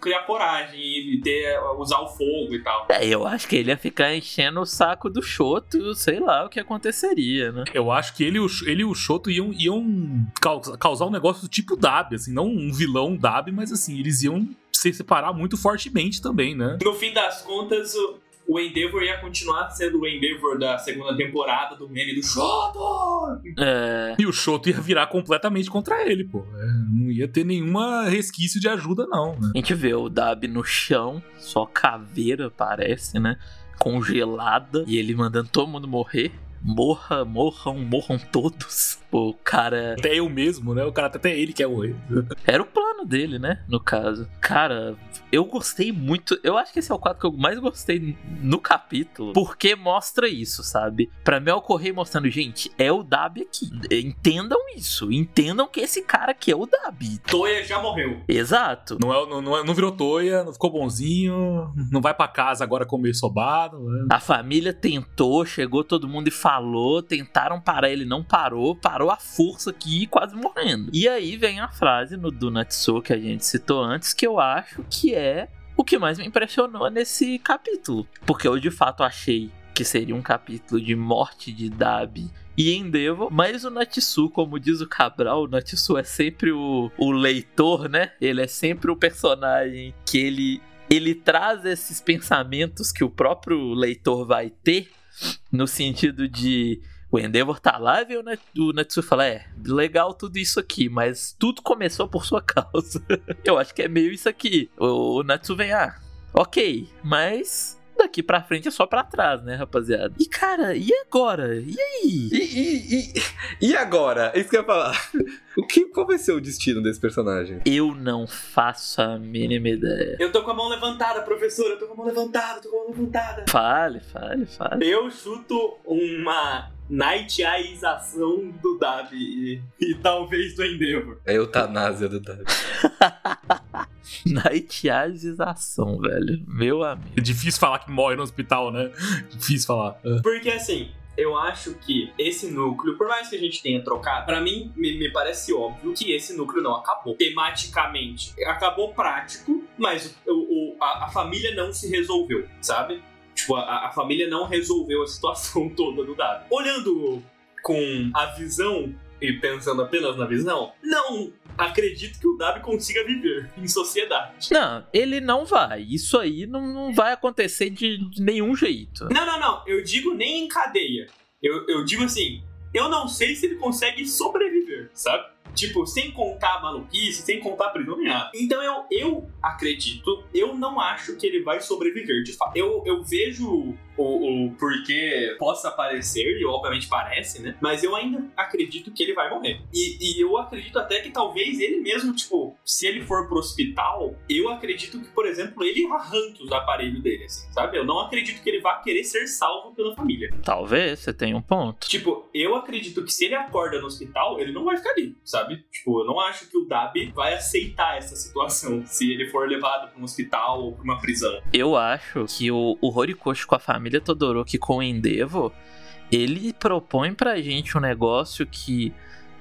criar coragem e ter, usar o fogo e tal. É, eu acho que ele ia ficar enchendo o saco do Shoto, sei lá o que aconteceria, né? Eu acho que ele, e o- ele e o Shoto iam, iam caus- causar um negócio do tipo Dab, assim, não um vilão Dab, mas assim, eles iam se separar muito fortemente também, né? No fim das contas, o, o Endeavor ia continuar sendo o Endeavor da segunda temporada do meme do Shoto! É. E o Shoto ia virar completamente contra ele, pô. Não ia ter nenhuma resquício de ajuda, não, né? A gente vê o Dab no chão, só caveira parece, né? Congelada. E ele mandando todo mundo morrer. Morra, morram, morram todos. O cara. Até eu mesmo, né? O cara até ele quer morrer. Era o plano dele, né? No caso. Cara, eu gostei muito. Eu acho que esse é o quadro que eu mais gostei no capítulo. Porque mostra isso, sabe? Pra mim, ocorrer mostrando, gente, é o Dab aqui. Entendam isso. Entendam que esse cara aqui é o Dab. Toya já morreu. Exato. Não, é, não, não, é- não virou toia, não ficou bonzinho, não vai pra casa agora comer sobado. Né? A família tentou, chegou todo mundo e falou, tentaram parar, ele não parou, parou a força aqui, quase morrendo. E aí vem a frase no do Natsuo que a gente citou antes, que eu acho que é o que mais me impressionou nesse capítulo. Porque eu de fato achei que seria um capítulo de morte de Dabi e Endeavor, mas o Natsu, como diz o Cabral, o Natsu é sempre o, o leitor, né? Ele é sempre o personagem que ele ele traz esses pensamentos que o próprio leitor vai ter, no sentido de o Endeavor tá lá e o Net- o Natsu fala: É, legal tudo isso aqui, mas tudo começou por sua causa. Eu acho que é meio isso aqui. O, o Natsu vem, ah, ok, mas daqui pra frente é só pra trás, né, rapaziada? E cara, e agora? E aí? E, e, e, e agora? É isso que eu ia falar. O que, qual vai ser o destino desse personagem? Eu não faço a mínima ideia. Eu tô com a mão levantada, professor. Eu tô com a mão levantada, tô com a mão levantada. Fale, fale, fale. Eu chuto uma Nightização do Dab e, e talvez do Endeavor. É eutanásia do Davi. Nightização, velho. Meu amigo. É difícil falar que morre no hospital, né? Difícil falar. É. Porque assim, eu acho que esse núcleo, por mais que a gente tenha trocado, pra mim me, me parece óbvio que esse núcleo não acabou. Tematicamente, acabou prático, mas o, o- a, a família não se resolveu, sabe? Tipo, a, a família não resolveu a situação toda do Dado. Olhando com a visão e pensando apenas na visão, não acredito que o Dabi consiga viver em sociedade. Não, ele não vai. Isso aí não, não vai acontecer de, de nenhum jeito. Não, não, não. Eu digo nem em cadeia. Eu, eu digo assim, eu não sei se ele consegue sobreviver, sabe? Tipo, sem contar a maluquice, sem contar a prisão nem nada. Então eu, eu acredito, eu não acho que ele vai sobreviver, de fato. Eu, eu vejo o, o porquê possa parecer, e obviamente parece, né? Mas eu ainda acredito que ele vai morrer. E, e eu acredito até que talvez ele mesmo, tipo, se ele for pro hospital, eu acredito que, por exemplo, ele arranque os aparelhos dele, assim, sabe? Eu não acredito que ele vá querer ser salvo pela família. Talvez você tenha um ponto. Tipo, eu acredito que se ele acorda no hospital, ele não vai ficar ali, sabe? Tipo, eu não acho que o Dabi vai aceitar essa situação se ele for levado pra um hospital ou pra uma prisão. Eu acho que o, o Horikoshi com a família Todoroki com o Endeavor, ele propõe pra gente um negócio que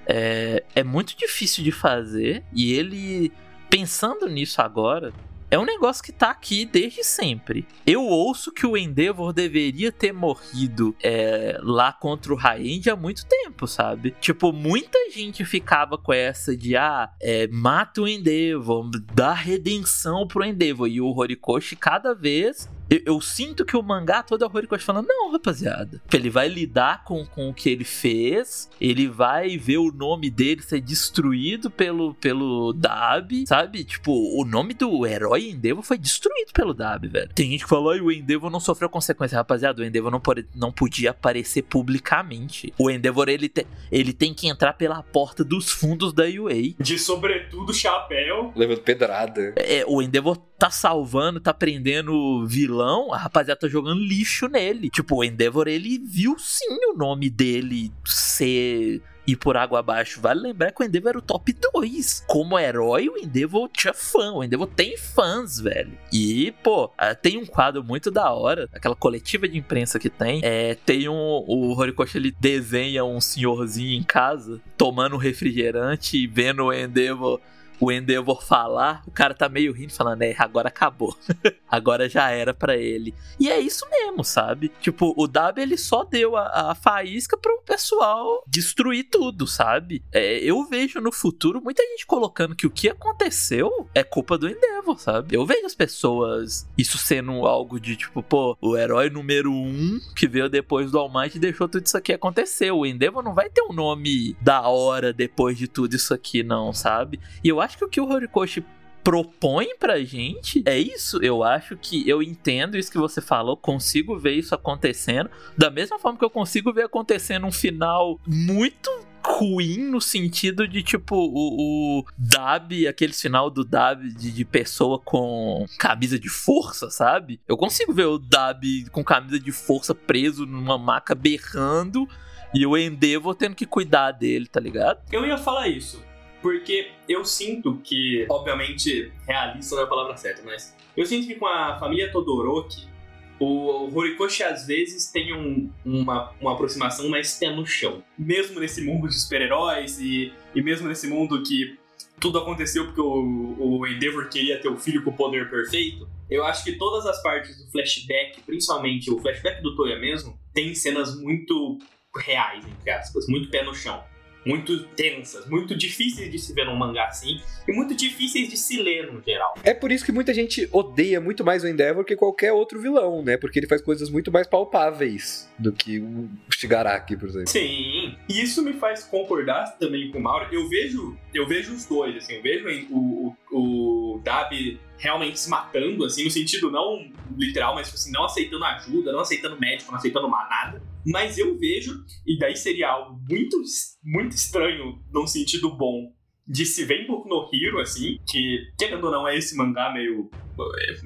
é, é muito difícil de fazer e ele, pensando nisso agora, é um negócio que tá aqui desde sempre. Eu ouço que o Endeavor deveria ter morrido é, lá contra o Raend há muito tempo, sabe? Tipo, muita gente ficava com essa de, ah, é, mata o Endeavor, dá redenção pro Endeavor. E o Horikoshi cada vez eu, eu, sinto que o mangá todo é o Horikoshi falando, não, rapaziada. Ele vai lidar com, com o que ele fez, ele vai ver o nome dele ser destruído pelo, pelo Dab, sabe? Tipo, o nome do herói Endeavor foi destruído pelo Dab, velho. Tem gente que falou, o Endeavor não sofreu consequência. Rapaziada, o Endeavor não, pode, não podia aparecer publicamente. O Endeavor, ele, te, ele tem que entrar pela porta dos fundos da UA. De sobretudo chapéu. Levando pedrada. É, o Endeavor tá salvando, tá prendendo vilão, a rapaziada tá jogando lixo nele. Tipo, o Endeavor, ele viu sim o nome dele ser ir por água abaixo. Vale lembrar que o Endeavor era o top 2. Como herói, o Endeavor tinha fã. O Endeavor tem fãs, velho. E, pô, ah, tem um quadro muito da hora, aquela coletiva de imprensa que tem. É, tem um. O Horikoshi ele desenha um senhorzinho em casa tomando refrigerante e vendo o Endeavor o Endeavor falar, o cara tá meio rindo, falando, é, agora acabou. agora já era para ele. E é isso mesmo, sabe? Tipo, o W ele só deu a, a faísca pro pessoal destruir tudo, sabe? É, eu vejo no futuro muita gente colocando que o que aconteceu é culpa do Endeavor, sabe? Eu vejo as pessoas, isso sendo algo de tipo, pô, o herói número um que veio depois do All Might deixou tudo isso aqui acontecer. O Endeavor não vai ter um nome da hora depois de tudo isso aqui, não, sabe? E eu acho acho que o que o Horikoshi propõe pra gente é isso. Eu acho que eu entendo isso que você falou, consigo ver isso acontecendo, da mesma forma que eu consigo ver acontecendo um final muito ruim no sentido de tipo o, o Dab, aquele final do Dab de, de, pessoa com camisa de força, sabe? Eu consigo ver o Dab com camisa de força preso numa maca berrando e o Endeavor tendo que cuidar dele, tá ligado? Eu ia falar isso. Porque eu sinto que, obviamente, realista não é a palavra certa, mas eu sinto que com a família Todoroki, o Horikoshi às vezes tem um, uma, uma aproximação mais pé no chão. Mesmo nesse mundo de super-heróis e, e mesmo nesse mundo que tudo aconteceu porque o, o Endeavor queria ter o filho com o poder perfeito, eu acho que todas as partes do flashback, principalmente o flashback do Toya mesmo, tem cenas muito reais, entre aspas, muito pé no chão muito tensas, muito difíceis de se ver num mangá assim, e muito difíceis de se ler no geral. É por isso que muita gente odeia muito mais o Endeavor que qualquer outro vilão, né? Porque ele faz coisas muito mais palpáveis do que o Shigaraki, por exemplo. Sim, e isso me faz concordar também com o Mauro. Eu vejo, eu vejo os dois, assim, eu vejo o, o, o Dabi realmente se matando, assim, no sentido não literal, mas tipo assim, não aceitando ajuda, não aceitando médico, não aceitando nada. Mas eu vejo, e daí seria algo muito, muito estranho num sentido bom, de se ver em Boku no Hero, assim, que, querendo ou não, é esse mangá meio.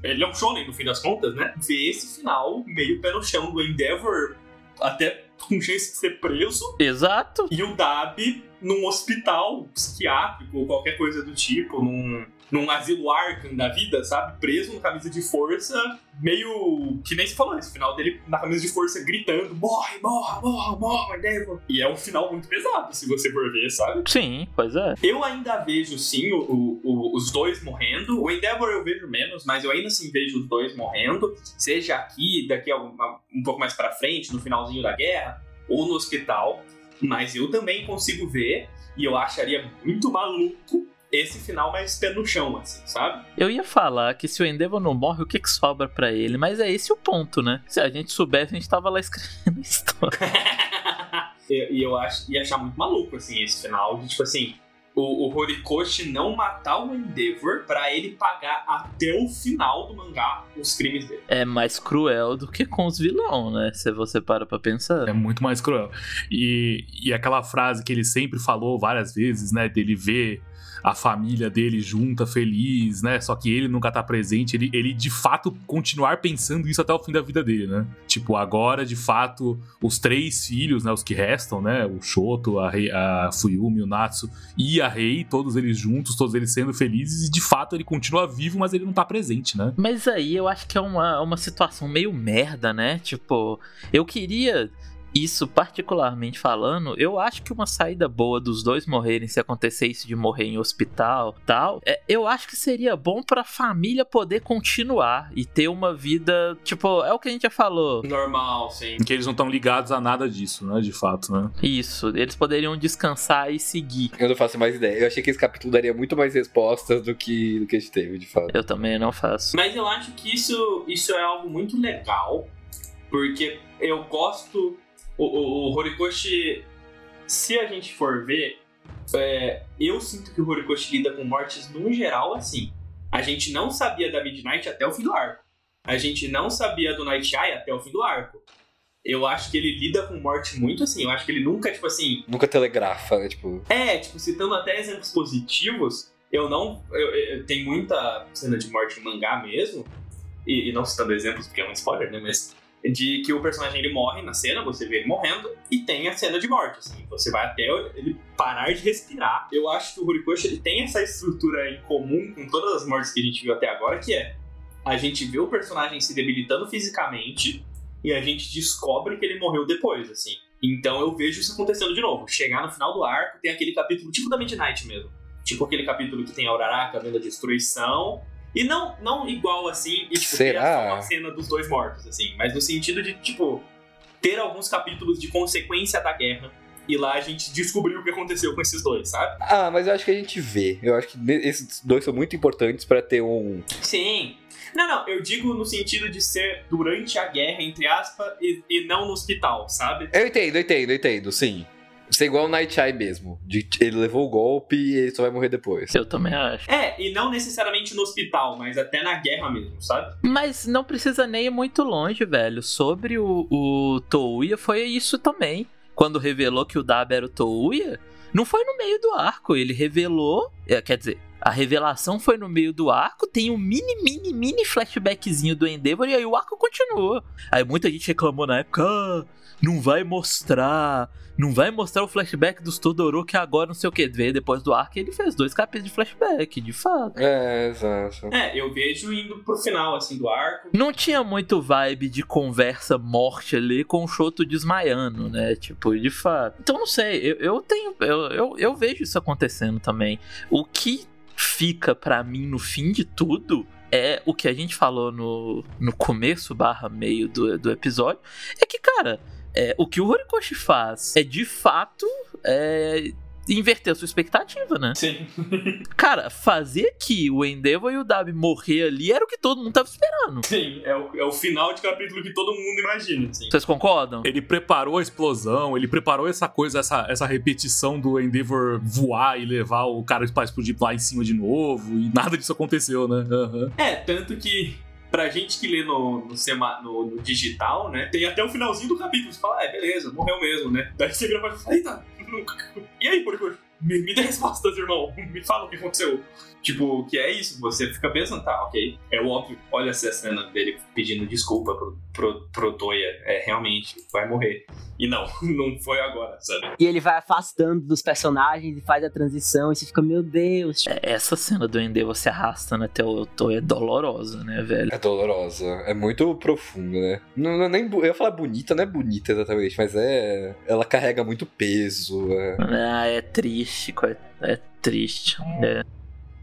Ele é um shonen, no fim das contas, né? Ver esse final meio pé no chão do Endeavor, até com chance de ser preso. Exato. E o Dab num hospital psiquiátrico ou qualquer coisa do tipo, num num asilo Arkham da vida, sabe? Preso na camisa de força, meio. que nem se falou, esse final dele na camisa de força gritando: morre, morre, morre, morre, Endeavor. E é um final muito pesado, se você for ver, sabe? Sim, pois é. Eu ainda vejo, sim, o, o, os dois morrendo. O Endeavor eu vejo menos, mas eu ainda assim vejo os dois morrendo. Seja aqui, daqui a um, um pouco mais pra frente, no finalzinho da guerra, ou no hospital. Mas eu também consigo ver, e eu acharia muito maluco esse final mais pé no chão, assim, sabe? Eu ia falar que se o Endeavor não morre, o que, que sobra para ele? Mas é esse o ponto, né? Se a gente soubesse, a gente tava lá escrevendo a história. e, eu acho, ia achar muito maluco, assim, esse final, de tipo assim. O, o Horikoshi não matar o Endeavor para ele pagar até o final do mangá os crimes dele. É mais cruel do que com os vilões, né? Se você para pra pensar. É muito mais cruel. E, e aquela frase que ele sempre falou várias vezes, né? Dele ver a família dele junta, feliz, né? Só que ele nunca tá presente, ele, ele de fato continuar pensando isso até o fim da vida dele, né? Tipo, agora, de fato, os três filhos, né? Os que restam, né? O Shoto, a, Rei, a Fuyumi, o Natsu e a Rei, todos eles juntos, todos eles sendo felizes, e de fato ele continua vivo, mas ele não tá presente, né? Mas aí eu acho que é uma, uma situação meio merda, né? Tipo, eu queria isso particularmente falando, eu acho que uma saída boa dos dois morrerem, se acontecer isso de morrer em hospital tal, é, eu acho que seria bom pra família poder continuar e ter uma vida, tipo, é o que a gente já falou. Normal, sim. Que eles não estão ligados a nada disso, né? De fato, né? Isso, eles poderiam descansar e seguir. Eu não faço mais ideia. Eu achei que esse capítulo daria muito mais respostas do que, do que a gente teve, de fato. Eu também não faço. Mas eu acho que isso, isso é algo muito legal, porque eu gosto. O, o, o Horikoshi, se a gente for ver, é, eu sinto que o Horikoshi lida com mortes no geral assim. A gente não sabia da Midnight até o fim do arco. A gente não sabia do Night Eye até o fim do arco. Eu acho que ele lida com morte muito assim. Eu acho que ele nunca, tipo assim, Nunca telegrafa, né? Tipo, é, tipo, citando até exemplos positivos, eu não. Eu, eu- tem muita cena de morte no mangá mesmo, e, e não citando exemplos porque é um spoiler, né? Mas de que o personagem ele morre na cena, você vê ele morrendo, e tem a cena de morte, assim. Você vai até ele parar de respirar. Eu acho que o Horikoshi ele tem essa estrutura em comum com todas as mortes que a gente viu até agora, que é a gente vê o personagem se debilitando fisicamente e a gente descobre que ele morreu depois, assim. Então eu vejo isso acontecendo de novo. Chegar no final do arco, tem aquele capítulo tipo da Midnight mesmo. Tipo aquele capítulo que tem a Uraraka vendo a destruição. E não, não igual assim, e tipo, Será? uma cena dos dois mortos, assim. Mas no sentido de, tipo, ter alguns capítulos de consequência da guerra. E lá a gente descobriu o que aconteceu com esses dois, sabe? ah, mas eu acho que a gente vê. Eu acho que esses dois são muito importantes pra ter um. Sim. Não, não, eu digo no sentido de ser durante a guerra, entre aspas, e, e não no hospital, sabe? Eu entendo, eu entendo, eu entendo, sim. Ser igual o Night Eye mesmo. De, ele levou o golpe e ele só vai morrer depois. Eu também acho. É, e não necessariamente no hospital, mas até na guerra mesmo, sabe? Mas não precisa nem ir muito longe, velho. Sobre o, o Touya foi isso também. Quando revelou que o Dab era o Touya, não foi no meio do arco. Ele revelou. é, Quer dizer, a revelação foi no meio do arco. Tem um mini, mini, mini flashbackzinho do Endeavor e aí o arco continua. Aí muita gente reclamou na época. Ah, não vai mostrar. Não vai mostrar o flashback dos Todoroki agora, não sei o que. Veio depois do arco e ele fez dois capítulos de flashback, de fato. É, exato. É, eu vejo indo pro final, assim, do arco. Não tinha muito vibe de conversa morte ali com o Shoto desmaiando, né? Tipo, de fato. Então não sei, eu, eu tenho. Eu, eu, eu vejo isso acontecendo também. O que fica pra mim no fim de tudo é o que a gente falou no, no começo barra meio do, do episódio. É que, cara, é, o que o Horikoshi faz é de fato é, inverter a sua expectativa, né? Sim. Cara, fazer que o Endeavor e o Dabi morrer ali era o que todo mundo tava esperando. Sim, é o, é o final de capítulo que todo mundo imagina, assim. Vocês concordam? Ele preparou a explosão, ele preparou essa coisa, essa, essa repetição do Endeavor voar e levar o cara pra explodir lá em cima de novo, e nada disso aconteceu, né? Aham. É, tanto que pra gente que lê no, no, sema- no- no digital, né, tem até o finalzinho do capítulo. Você fala, ah, é, beleza, morreu mesmo, né? Daí você mim e fala, eita, e aí, por me, me dê respostas, irmão. Me fala o que aconteceu. Tipo, que é isso, você fica pensando, tá, ok. É o óbvio, olha essa cena dele pedindo desculpa pro, pro, pro Toya. É, realmente, vai morrer. E não, não foi agora, sabe? E ele vai afastando dos personagens e faz a transição e você fica, meu Deus. É, Essa cena do Endeavor se arrastando até o Toy é dolorosa, né, velho? É dolorosa. É muito profunda, né? Não, não nem, eu ia falar bonita, não é bonita exatamente, mas é. Ela carrega muito peso. é- Ah, é triste, co- é triste. É.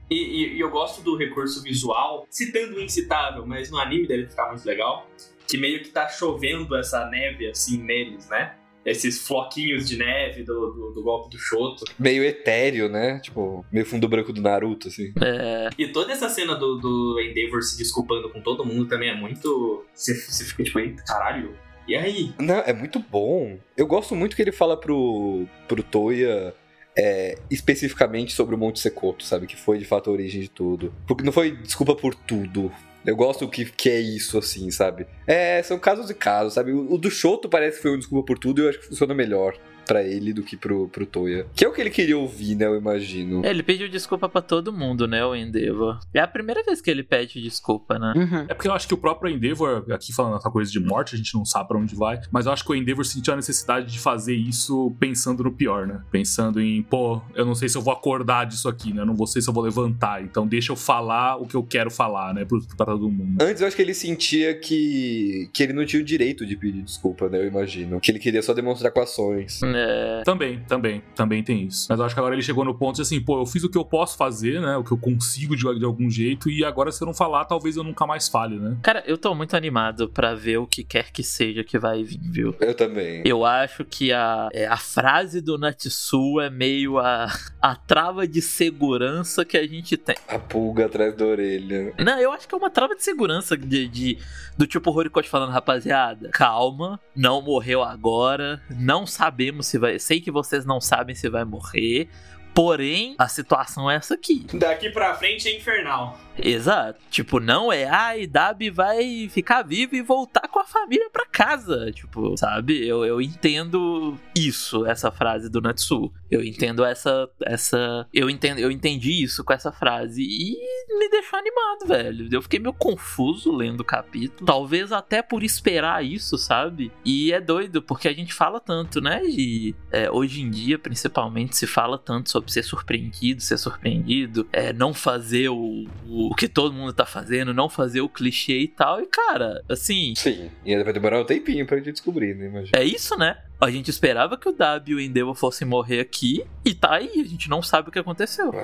E, e- e eu gosto do recurso visual, citando o incitável, mas no anime deve ficar muito legal. Que meio que tá chovendo essa neve assim neles, né? Esses floquinhos de neve do, do, do golpe do Shoto. Meio etéreo, né? Tipo, meio fundo branco do Naruto, assim. É, E toda essa cena do, do Endeavor se desculpando com todo mundo também é muito. Você, você fica tipo, eita, caralho. E aí? Não, é muito bom. Eu gosto muito que ele fala pro, pro Toya é, especificamente sobre o Monte Secoto, sabe? Que foi de fato a origem de tudo. Porque não foi desculpa por tudo. Eu gosto que, que é isso, assim, sabe? É, são casos e casos, sabe? O, o do Shoto parece que foi um desculpa por tudo e eu acho que funciona melhor. Pra ele do que pro, pro Toya. Que é o que ele queria ouvir, né? Eu imagino. É, Ele pediu desculpa pra todo mundo, né, o Endeavor. É a primeira vez que ele pede desculpa, né? Uhum. É porque eu acho que o próprio Endeavor, aqui falando essa coisa de morte, a gente não sabe pra onde vai, mas eu acho que o Endeavor sentiu a necessidade de fazer isso pensando no pior, né? Pensando em, pô, eu não sei se eu vou acordar disso aqui, né? Eu não vou sei se eu vou levantar, então deixa eu falar o que eu quero falar, né? Pra todo mundo. Antes eu acho que ele sentia que, que ele não tinha o direito de pedir desculpa, né? Eu imagino. Que ele queria só demonstrar com ações. É. Também, também, também tem isso. Mas eu acho que agora ele chegou no ponto de assim, pô, eu fiz o que eu posso fazer, né? O que eu consigo de, de algum jeito, e agora se eu não falar, talvez eu nunca mais fale, né? Cara, eu tô muito animado pra ver o que quer que seja que vai vir, viu? Eu também. Eu acho que a, é, a frase do Natsu é meio a, a trava de segurança que a gente tem. A pulga atrás da orelha. Não, eu acho que é uma trava de segurança de, de- do tipo Horikoshi falando, rapaziada, calma, não morreu agora, não sabemos se vai. Sei que vocês não sabem se vai morrer. Porém, a situação é essa aqui. Daqui pra frente é infernal. Exato. Tipo, não é, ai, Dabi vai ficar vivo e voltar com a família pra casa. Tipo, sabe? Eu, eu entendo isso, essa frase do Natsu. Eu entendo essa. essa eu, entendo, eu entendi isso com essa frase. E me deixou animado, velho. Eu fiquei meio confuso lendo o capítulo. Talvez até por esperar isso, sabe? E é doido, porque a gente fala tanto, né? E é, hoje em dia, principalmente, se fala tanto sobre ser surpreendido, ser surpreendido, é, não fazer o, o que todo mundo tá fazendo, não fazer o clichê e tal. E, cara, assim, Sim. E ainda vai demorar um tempinho pra gente descobrir, né? Imagina. é isso, né? A gente esperava que o W e o Endeavor fossem morrer aqui, e tá aí, a gente não sabe o que aconteceu.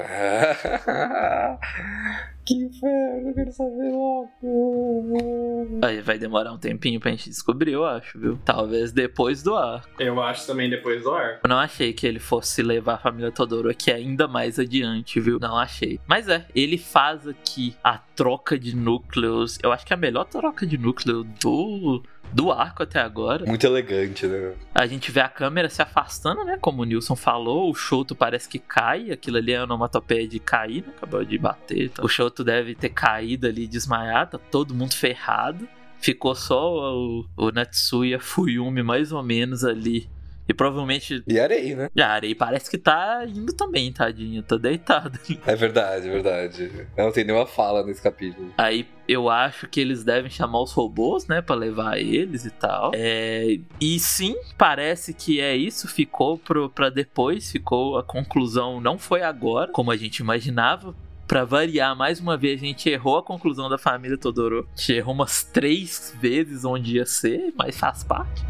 que inferno, eu quero saber logo. Aí vai demorar um tempinho pra gente descobrir, eu acho, viu? Talvez depois do arco. Eu acho também depois do ar. Eu não achei que ele fosse levar a família Todoro aqui ainda mais adiante, viu? Não achei. Mas é, ele faz aqui a troca de núcleos. Eu acho que é a melhor troca de núcleo do. Do arco até agora. Muito elegante, né? A gente vê a câmera se afastando, né? Como o Nilson falou, o Shoto parece que cai. Aquilo ali é onomatopeia de cair, né? Acabou de bater. Então. O Shoto deve ter caído ali desmaiado, tá todo mundo ferrado. Ficou só o, o Natsu e a Fuyumi mais ou menos ali. E provavelmente E areia, né? a Arei parece que tá indo também, tadinho. Tá deitado. É verdade, é verdade. Não tem nenhuma fala nesse capítulo. Aí eu acho que eles devem chamar os robôs, né, Pra levar eles e tal. É, e sim, parece que é isso. Ficou pro, pra depois, ficou a conclusão. Não foi agora, como a gente imaginava. Pra variar, mais uma vez, a gente errou a conclusão da família Todoro. A gente errou umas três vezes onde ia ser, mas faz parte.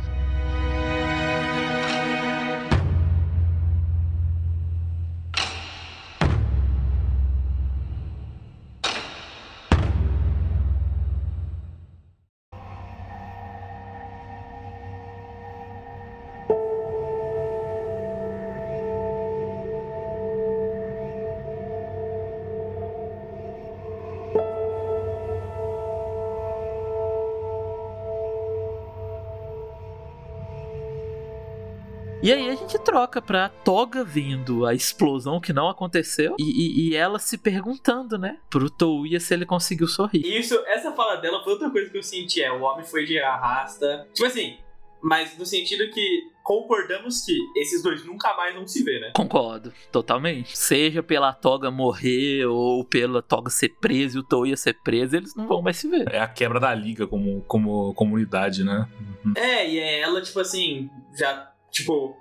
E aí a gente troca pra Toga vendo a explosão que não aconteceu e, e- e ela se perguntando, né, pro Touya se ele conseguiu sorrir. Isso, essa fala dela foi outra coisa que eu senti. É, o homem foi de arrasta. Tipo assim, mas no sentido que concordamos que esses dois nunca mais vão se ver, né? Concordo, totalmente. Seja pela Toga morrer ou pela Toga ser presa e o Touya ser preso, eles não vão mais se ver. É a quebra da liga como, como comunidade, né? Uhum. É, e é ela, tipo assim, já, tipo,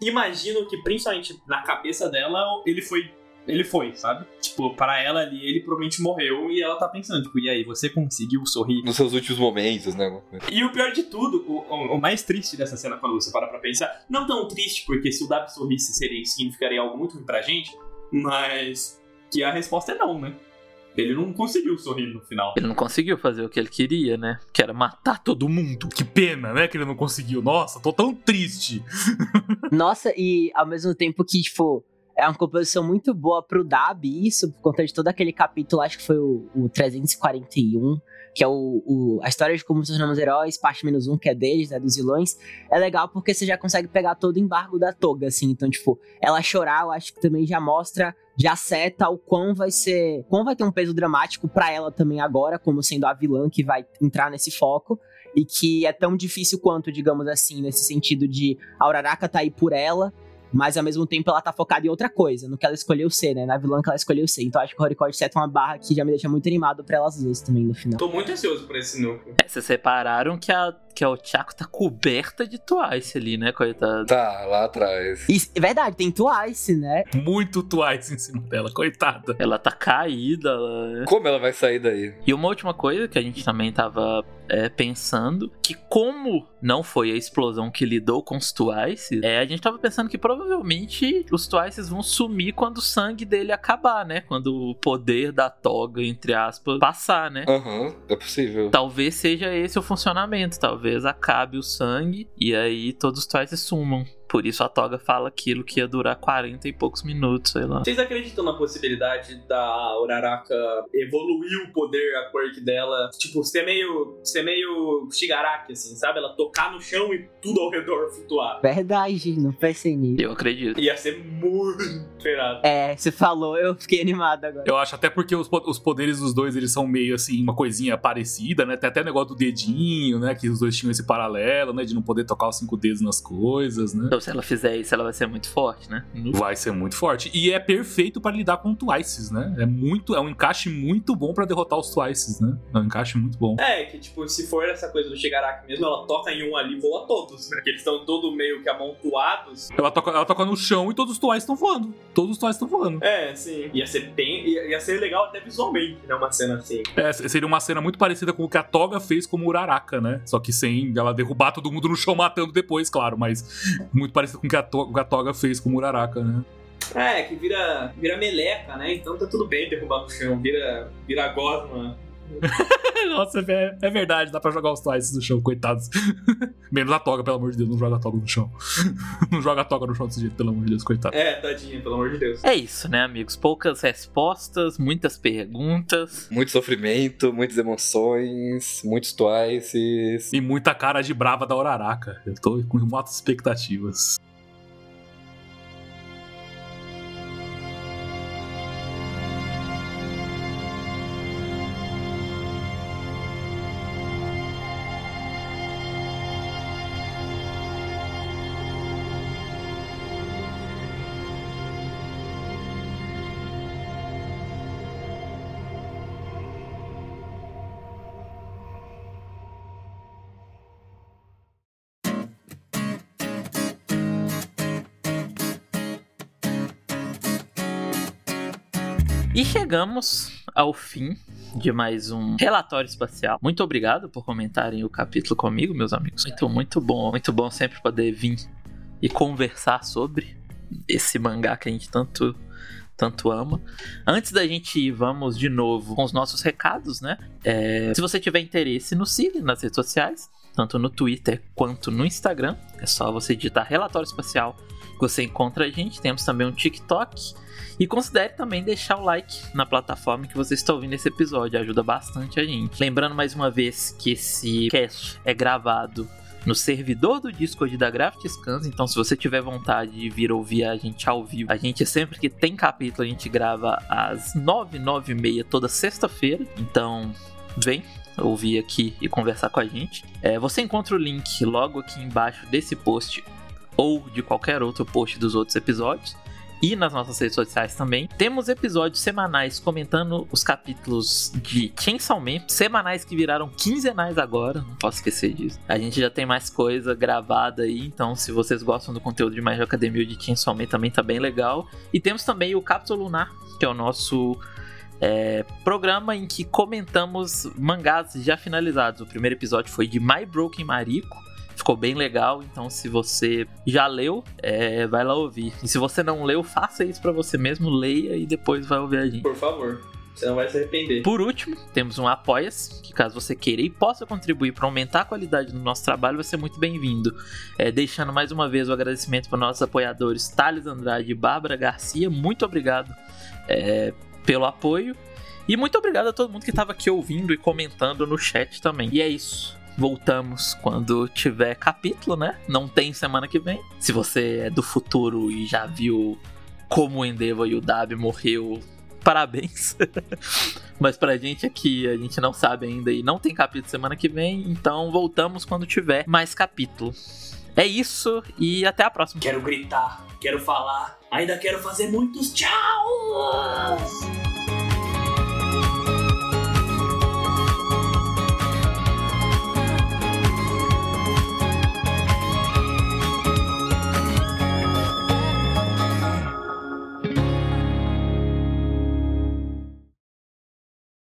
imagino que principalmente na cabeça dela, ele foi. Ele foi, sabe? Tipo, para ela ali, ele provavelmente morreu e ela tá pensando, tipo, e aí, você conseguiu sorrir? Nos seus últimos momentos, né? E o pior de tudo, o, o- o mais triste dessa cena, quando você para pra pensar, não tão triste, porque se o W sorrisse seria, significaria algo muito ruim pra gente, mas que a resposta é não, né? Ele não conseguiu sorrir no final. Ele não conseguiu fazer o que ele queria, né? Que era matar todo mundo. Que pena, né? Que ele não conseguiu. Nossa, tô tão triste. Nossa, e ao mesmo tempo que, tipo, é uma composição muito boa pro Dab, isso, por conta de todo aquele capítulo, acho que foi o, o 341, que é o, o- a história de como nos tornamos heróis, parte menos um, que é deles, né, dos vilões. É legal porque você já consegue pegar todo o embargo da toga, assim. Então, tipo, ela chorar, eu acho que também já mostra, já seta o quão vai ser. quão vai ter um peso dramático pra ela também agora, como sendo a vilã que vai entrar nesse foco. e que é tão difícil quanto, digamos assim, nesse sentido de a Uraraka tá aí por ela, mas ao mesmo tempo ela tá focada em outra coisa, no que ela escolheu ser, né? Na vilã que ela escolheu ser. Então acho que o Horikoshi seta uma barra que já me deixa muito animado pra elas duas também no final. Tô muito ansioso por esse núcleo. É, vocês separaram que a, que a Ochako tá coberta de Twice ali, né, coitada? Tá, lá atrás. Isso, é verdade, tem Twice, né? Muito Twice em cima dela, coitada. Ela tá caída. Ela... Como ela vai sair daí? E uma última coisa que a gente também tava é, pensando, que como não foi a explosão que lidou com os Twice, é, a gente tava pensando que provavelmente os Twices vão sumir quando o sangue dele acabar, né? Quando o poder da toga, entre aspas, passar, né? Aham, é possível. Talvez seja esse o funcionamento. Talvez acabe o sangue e aí todos os Twices sumam. Por isso a toga fala aquilo que ia durar 40 e poucos minutos, sei lá. Vocês acreditam na possibilidade da Uraraka evoluir o poder, a quirk dela? Tipo, ser meio. ser meio Shigaraki, assim, sabe? Ela tocar no chão e tudo ao redor flutuar. Verdade, não pensei nisso. Eu acredito. Ia ser muito esperado. É, você falou, eu fiquei animado agora. Eu acho até porque os, os poderes dos dois, eles são meio assim, uma coisinha parecida, né? Tem até o negócio do dedinho, né? Que os dois tinham esse paralelo, né? De não poder tocar os cinco dedos nas coisas, né? Então, se ela fizer isso, ela vai ser muito forte, né? No- Vai ser muito forte. E é perfeito pra lidar com Twices, né? É muito, é um encaixe muito bom pra derrotar os Twices, né? É um encaixe muito bom. É, que tipo, se for essa coisa do Shigaraki mesmo, ela toca em um ali e voa todos. né? Porque eles estão todos meio que amontoados. Ela toca, ela toca no chão e todos os Twices estão voando. Todos os Twices estão voando. É, sim. Ia ser bem. Ia, ia ser legal até visualmente, né? Uma cena assim. É, seria uma cena muito parecida com o que a Toga fez como Uraraka, né? Só que sem ela derrubar todo mundo no chão matando depois, claro, mas muito parecido com o que a, o Toga fez como Uraraka, né? É, que vira, vira meleca, né? Então tá tudo bem derrubar no chão. Vira, vira gosma. Nossa, é, é verdade, dá pra jogar os Twices no chão, coitados. Menos a Toga, pelo amor de Deus, não joga a Toga no chão. não joga a Toga no chão desse jeito, pelo amor de Deus, coitado. É, tadinha, pelo amor de Deus. É isso, né, amigos? Poucas respostas, muitas perguntas. Muito sofrimento, muitas emoções, muitos twices. E muita cara de brava da Uraraka. Eu tô com muitas expectativas. Chegamos ao fim de mais um relatório espacial. Muito obrigado por comentarem o capítulo comigo, meus amigos. Muito, muito bom. Muito bom sempre poder vir e conversar sobre esse mangá que a gente tanto tanto ama. Antes da gente ir, vamos de novo com os nossos recados, né? É, se você tiver interesse, nos siga nas redes sociais, tanto no Twitter quanto no Instagram. É só você digitar Relatório Espacial você encontra a gente. Temos também um TikTok. E considere também deixar o like na plataforma que você está ouvindo esse episódio, ajuda bastante a gente. Lembrando mais uma vez que esse cast é gravado no servidor do Discord da Graft Scans, então se você tiver vontade de vir ouvir a gente ao vivo, a gente sempre que tem capítulo, a gente grava às 9, 9 e meia toda sexta-feira, então vem ouvir aqui e conversar com a gente. É, você encontra o link logo aqui embaixo desse post ou de qualquer outro post dos outros episódios e nas nossas redes sociais também. Temos episódios semanais comentando os capítulos de Chainsaw Man, semanais que viraram quinzenais agora, não posso esquecer disso. A gente já tem mais coisa gravada aí, então se vocês gostam do conteúdo de Mais Academia ou de Chainsaw Man também tá bem legal. E temos também o Cápsula Lunar, que é o nosso é, programa em que comentamos mangás já finalizados. O primeiro episódio foi de My Broken Mariko. Ficou bem legal, então se você já leu, é, vai lá ouvir. E se você não leu, faça isso pra você mesmo, leia e depois vai ouvir a gente. Por favor. Você não vai se arrepender. Por último, temos um Apoia-se, que caso você queira e possa contribuir para aumentar a qualidade do nosso trabalho, vai ser muito bem-vindo. É, deixando mais uma vez o agradecimento para nossos apoiadores Thales Andrade e Bárbara Garcia. Muito obrigado é, pelo apoio. E muito obrigado a todo mundo que estava aqui ouvindo e comentando no chat também. E é isso. Voltamos quando tiver capítulo, né? Não tem semana que vem. Se você é do futuro e já viu como o Endeavor e o Dab morreu parabéns. Mas pra gente aqui, a gente não sabe ainda e não tem capítulo semana que vem, então voltamos quando tiver mais capítulo. É isso e até a próxima. Quero gritar, quero falar, ainda quero fazer muitos tchau!